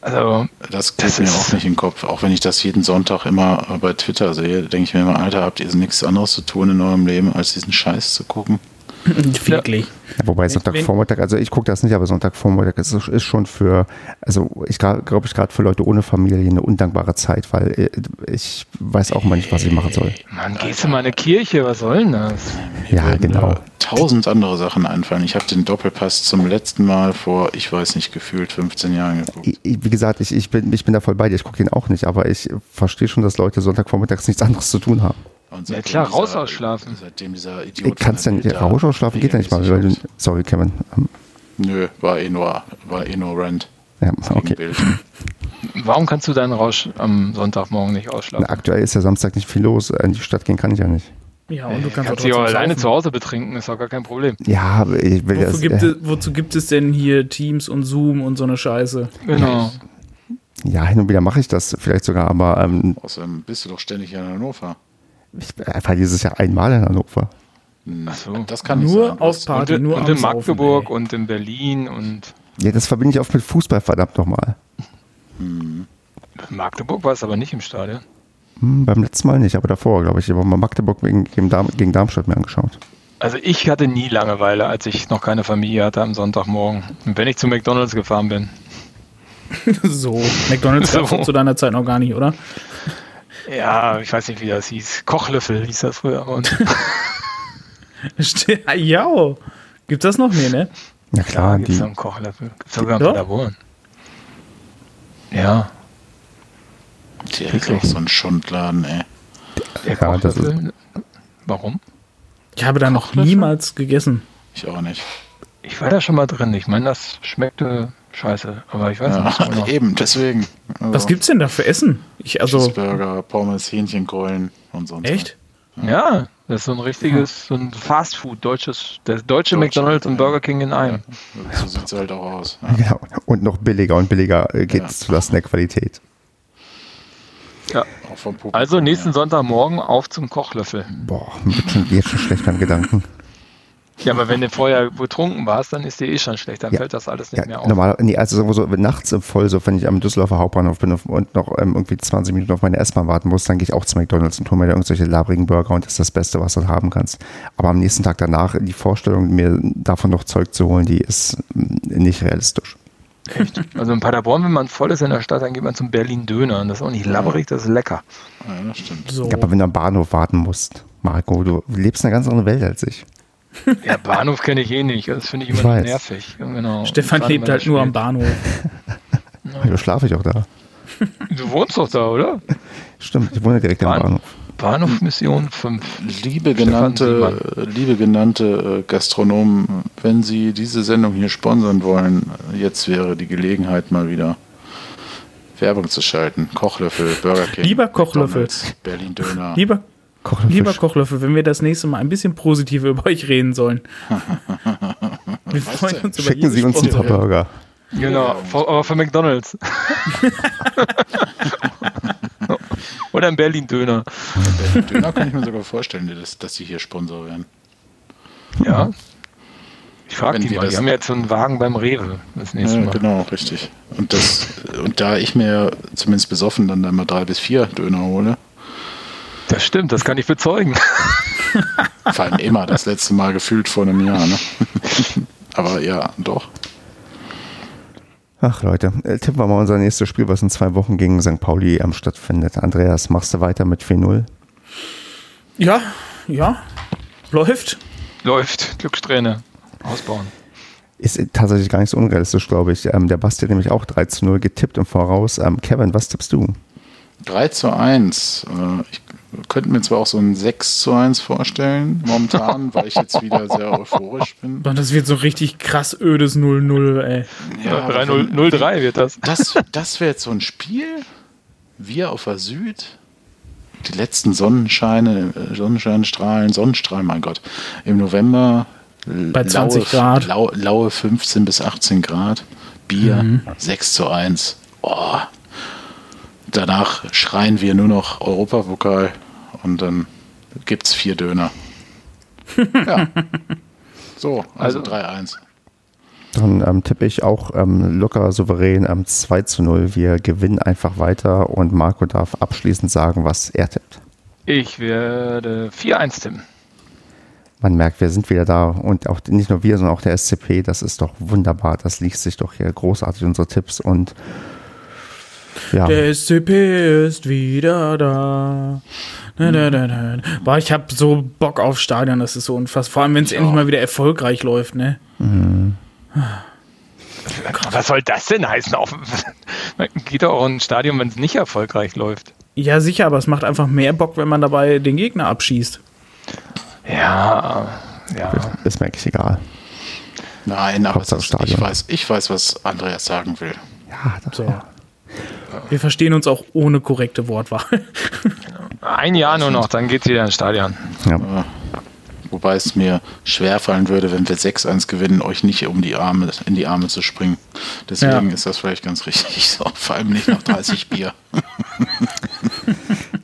Also, das geht mir auch nicht in den Kopf. Auch wenn ich das jeden Sonntag immer bei Twitter sehe, denke ich mir immer, Alter, habt ihr nichts anderes zu tun in eurem Leben, als diesen Scheiß zu gucken? Wirklich. Ja, wobei Sonntagvormittag, also ich gucke das nicht, aber Sonntagvormittag ist, ist schon für, also ich glaube ich gerade für Leute ohne Familie eine undankbare Zeit, weil äh, ich weiß auch mal nicht, was ich machen soll. Mann, gehst du mal in eine Kirche, was soll denn das? Ja, genau. Tausend andere Sachen einfallen. Ich habe den Doppelpass zum letzten Mal vor, ich weiß nicht, gefühlt 15 Jahren geguckt. Wie gesagt, ich, ich, bin, ich bin da voll bei dir, ich gucke den auch nicht, aber ich verstehe schon, dass Leute Sonntagvormittags nichts anderes zu tun haben. Ja klar, dieser, raus ausschlafen. Seitdem dieser Idiot. Kannst du denn raus ausschlafen? Geht ja nicht mal. Weil du, sorry, Kevin. Nö, war eh nur, war eh nur Rent. Ja, okay. Warum kannst du deinen Rausch am Sonntagmorgen nicht ausschlafen? Na, aktuell ist ja Samstag nicht viel los. In die Stadt gehen kann ich ja nicht. Ja, und du kannst, kannst dich auch alleine zu Hause betrinken, ist auch gar kein Problem. Ja, ich will wozu, das, gibt äh, es, wozu gibt es denn hier Teams und Zoom und so eine Scheiße? Genau. Ja, hin und wieder mache ich das vielleicht sogar, aber. Ähm, Außerdem bist du doch ständig in Hannover. Ich war dieses Jahr einmal in Hannover. Ach so. Das kann nur sein, auf Party, und, nur und in Magdeburg Saufen, und in Berlin und. Ja, das verbinde ich oft mit Fußball, verdammt nochmal. Hm. Magdeburg war es aber nicht im Stadion. Hm, beim letzten Mal nicht, aber davor, glaube ich. Ich habe mal Magdeburg gegen, gegen Darmstadt mir angeschaut. Also ich hatte nie Langeweile, als ich noch keine Familie hatte am Sonntagmorgen. Wenn ich zu McDonalds gefahren bin. so, McDonalds gab es zu deiner Zeit noch gar nicht, oder? Ja, ich weiß nicht, wie das hieß. Kochlöffel hieß das früher. ja, gibt das noch? Nee, ne? Ja klar, ja, gibt's die. einen Kochlöffel. Gibt's sogar ein Laboren. Ja. Der ist auch so ein Schundladen, ey. Der Kochlöffel? Warum? Ich habe da noch niemals gegessen. Ich auch nicht. Ich war da schon mal drin. Ich meine, das schmeckte scheiße, aber ich weiß ja, nicht. Genau. Eben, deswegen. Also Was gibt's denn da für Essen? Ich, also Cheeseburger, Pommes, Hähnchengrollen und so. Echt? Ja. ja, das ist so ein richtiges, so ein Fastfood, deutsches, der deutsche, McDonalds und Burger King in einem. Ja, so sieht es halt auch aus. Ja. Genau. Und noch billiger und billiger äh, geht es zulasten der Qualität. Ja. also nächsten Sonntagmorgen auf zum Kochlöffel. Boah, mir wird schon jetzt schon schlecht beim Gedanken. Ja, aber wenn du vorher betrunken warst, dann ist dir eh schon schlecht, dann ja, fällt das alles nicht ja, mehr auf. Normal, nee, also so, nachts voll, so wenn ich am Düsseldorfer Hauptbahnhof bin und noch ähm, irgendwie 20 Minuten auf meine S-Bahn warten muss, dann gehe ich auch zu McDonalds und hole mir da irgendwelche labrigen Burger und das ist das Beste, was du haben kannst. Aber am nächsten Tag danach, die Vorstellung, mir davon noch Zeug zu holen, die ist mm, nicht realistisch. Echt? Also in Paderborn, wenn man voll ist in der Stadt, dann geht man zum Berlin Döner. Und das ist auch nicht labberig, das ist lecker. Ja, das stimmt. So. Ja, aber wenn du am Bahnhof warten musst, Marco, du lebst in einer ganz anderen Welt als ich. Ja, Bahnhof kenne ich eh nicht. Das finde ich Ich immer weiß. nervig. Genau. Stefan lebt halt nur am. Bahnhof. Da schlafe ich auch da. Du wohnst doch da, oder? Stimmt, ich wohne direkt am Bahn- Bahnhof. Bahnhof Mission 5. Liebe genannte, liebe genannte äh, Gastronomen, wenn Sie diese Sendung hier sponsern wollen, jetzt wäre die Gelegenheit mal wieder Werbung zu schalten. Kochlöffel, Burger King, Lieber Kochlöffel. Berlin Döner. Lieber, Kochlöffel. lieber Kochlöffel, wenn wir das nächste Mal ein bisschen positiver über euch reden sollen. Wir freuen uns über Schicken Sie uns ein paar Sponsoring. Burger. Genau, aber für McDonalds. Oder ein Berlin Döner. Berlin Döner kann ich mir sogar vorstellen, dass, dass Sie hier Sponsor werden. Ja. Ich frage die wir mal. Die haben ja jetzt so einen Wagen beim Rewe das nächste Ja, Mal. genau, richtig. Und, das, und da ich mir zumindest besoffen dann immer drei bis vier Döner hole, Das stimmt, das kann ich bezeugen. vor allem immer das letzte Mal gefühlt vor einem Jahr. Ne? Aber ja, doch. Ach Leute, äh, tippen wir mal unser nächstes Spiel, was in zwei Wochen gegen St. Pauli ähm, stattfindet. Andreas, machst du weiter mit 4-0? Ja, ja. Läuft. Läuft. Glückssträhne. Ausbauen. Ist tatsächlich gar nicht so unrealistisch, glaube ich. Ähm, der Basti hat nämlich auch 3 zu 0 getippt im Voraus. Ähm, Kevin, was tippst du? 3 zu 1. Äh, Ich könnte mir zwar auch so ein 6 zu 1 vorstellen, momentan, weil ich jetzt wieder sehr euphorisch bin. Und das wird so richtig krass ödes 0-0, ey. Ja, aber 3-0 wenn- 0-3 wird das. Das, das wäre jetzt so ein Spiel. Wir auf der Süd. Die letzten Sonnenscheine, äh, Sonnenscheinstrahlen, Sonnenstrahlen, mein Gott. Im November. l- Bei 20 laue, Grad. Lau, laue 15 bis 18 Grad. Bier 6 zu 1. Oh. Danach schreien wir nur noch Europapokal und dann gibt es vier Döner. ja. So, also, Also- 3-1. Dann ähm, tippe ich auch ähm, locker souverän ähm, 2 zu 0. Wir gewinnen einfach weiter und Marco darf abschließend sagen, was er tippt. Ich werde 4-1 tippen. Man merkt, wir sind wieder da und auch nicht nur wir, sondern auch der SCP. Das ist doch wunderbar. Das liest sich doch hier großartig, unsere Tipps und ja. Der SCP ist wieder da. Na, na, na, na. Boah, ich hab so Bock auf Stadion, das ist so unfassbar. Vor allem, wenn es endlich mal wieder erfolgreich läuft, ne? Was soll das denn heißen? Auf, man geht doch auch in ein Stadion, wenn es nicht erfolgreich läuft. Ja, sicher, aber es macht einfach mehr Bock, wenn man dabei den Gegner abschießt. Ja, ja. Ist mir eigentlich egal. Nein, aber ist, ich, weiß, ich weiß, was Andreas sagen will. Ja, das, So. Wir verstehen uns auch ohne korrekte Wortwahl. Ein Jahr nur noch, dann geht's wieder ins Stadion. ja. Wobei es mir schwerfallen würde, wenn wir 6-1 gewinnen, euch nicht um die Arme, in die Arme zu springen. Deswegen Ja. ist das vielleicht ganz richtig so. Vor allem nicht nach 30 Bier.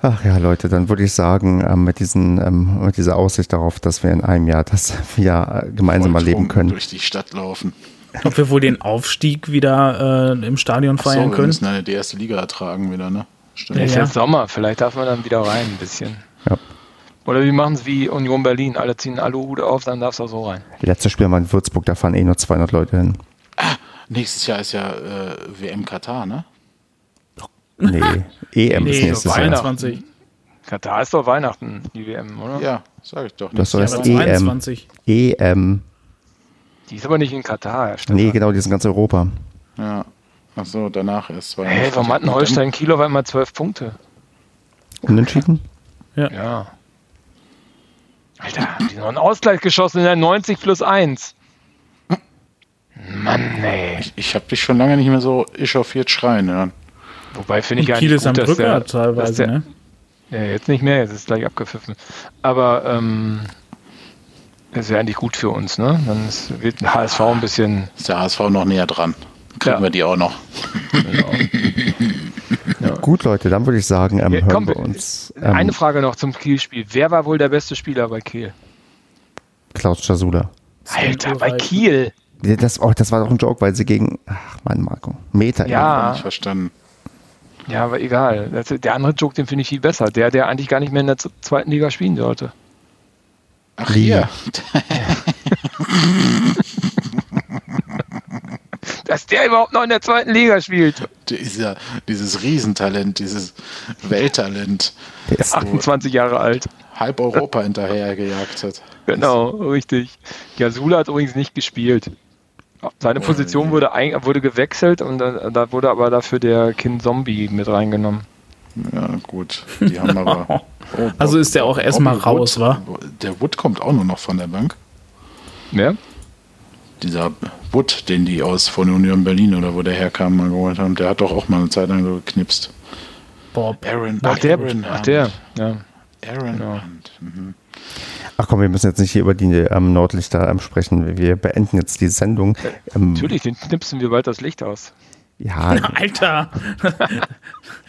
Ach ja, Leute, dann würde ich sagen, ähm, mit, diesen, ähm, mit dieser Aussicht darauf, dass wir in einem Jahr das äh, gemeinsam mal leben Volltrunken können. Durch die Stadt laufen. Ob wir wohl den Aufstieg wieder äh, im Stadion feiern wir können? müssen eine die erste Liga ertragen wieder, ne? Stimmt. Ja, Ist ja. jetzt Sommer, vielleicht darf man dann wieder rein ein bisschen. Ja. Oder wir machen es wie Union Berlin, alle ziehen Aluhut auf, dann darfst du auch so rein. Letztes Spiel mal in Würzburg, da fahren eh nur 200 Leute hin. Nächstes Jahr ist ja äh, WM Katar, ne? Nee, EM ist Nee, nächstes Jahr. Weihnachten. 22. Katar ist doch Weihnachten, die WM, oder? Ja, sag ich doch. Das soll Ja, heißt aber EM. 22. EM. Die ist aber nicht in Katar, Herr Stefan. Nee, genau, die sind ganz Europa. Ja. Achso, danach erst. Weihnachten. Hey, warum hatten Holstein Kilo weil mal zwölf Punkte? Unentschieden? Ja. Alter, haben die noch einen Ausgleich geschossen in der 90 plus 1. Mann, ey. Ich, ich habe dich schon lange nicht mehr so echauffiert schreien hören. Wobei finde ich ja Kiel nicht ist am gut, dass der, Drücker teilweise, der, ne? Ja, jetzt nicht mehr, jetzt ist gleich abgepfiffen. Aber ähm, ist ja eigentlich gut für uns, ne? Dann ist, wird ein HSV ein bisschen. Ist der HSV noch näher dran. Kriegen Ja. wir die auch noch. Gut, Leute, dann würde ich sagen, ähm, Ja, hören komm, wir uns. Ähm, Eine Frage noch zum Kiel-Spiel. Wer war wohl der beste Spieler bei Kiel? Klaus Jasula. Alter, bei. Kiel. Ja, Das, oh, das war doch ein Joke, weil sie gegen, ach Mann, Marco, Meter. Ja. Nicht verstanden. Ja, aber egal. Der andere Joke, den finde ich viel besser. Der, der eigentlich gar nicht mehr in der zweiten Liga spielen sollte. Ach hier. dass der überhaupt noch in der zweiten Liga spielt. Dieser, dieses Riesentalent, dieses Welttalent, Der ist 28 Jahre alt. halb Europa hinterhergejagt hat. Genau, richtig. Jasula hat übrigens nicht gespielt. Seine Position wurde, ein, wurde gewechselt und da, da wurde aber dafür der Kind Zombie mit reingenommen. Ja, gut. Die haben aber. Oh, Also ist der auch erstmal raus, Wood, wa? Der Wood kommt auch nur noch von der Bank. Wer? Dieser Wood, den die aus von Union Berlin oder wo der herkam, mal geholt haben, der hat doch auch mal eine Zeit lang so geknipst. Bob. Aaron, Ach, der, Aaron ach der, ja. Aaron Genau. Hunt. Mhm. Ach komm, wir müssen jetzt nicht hier über die ähm, Nordlichter ähm, sprechen. Wir beenden jetzt die Sendung. Ähm, Natürlich, den knipsen wir bald das Licht aus. Ja, Alter.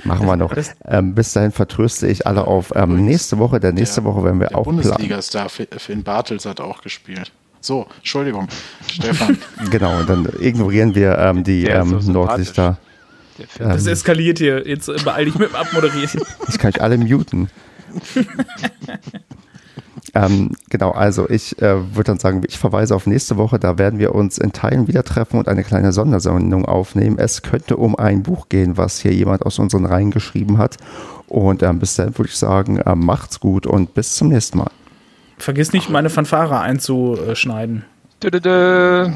machen wir noch. Ähm, bis dahin vertröste ich alle auf ähm, nächste Woche. Der nächste Woche werden wir Der auch planen. Bundesliga-Star Fi- Finn Bartels hat auch gespielt. So, Entschuldigung, Stefan. Genau, und dann ignorieren wir ähm, die Der ähm, so. Nordlichter. Der. Das eskaliert hier. Jetzt beeil dich mit dem Abmoderieren. Ich kann euch alle muten. ähm, genau, also ich äh, würde dann sagen, ich verweise auf nächste Woche. Da werden wir uns in Teilen wieder treffen und eine kleine Sondersendung aufnehmen. Es könnte um ein Buch gehen, was hier jemand aus unseren Reihen geschrieben hat. Und ähm, bis dann würde ich sagen, äh, macht's gut und bis zum nächsten Mal. Vergiss nicht, meine Fanfare einzuschneiden. Dö, dö, dö.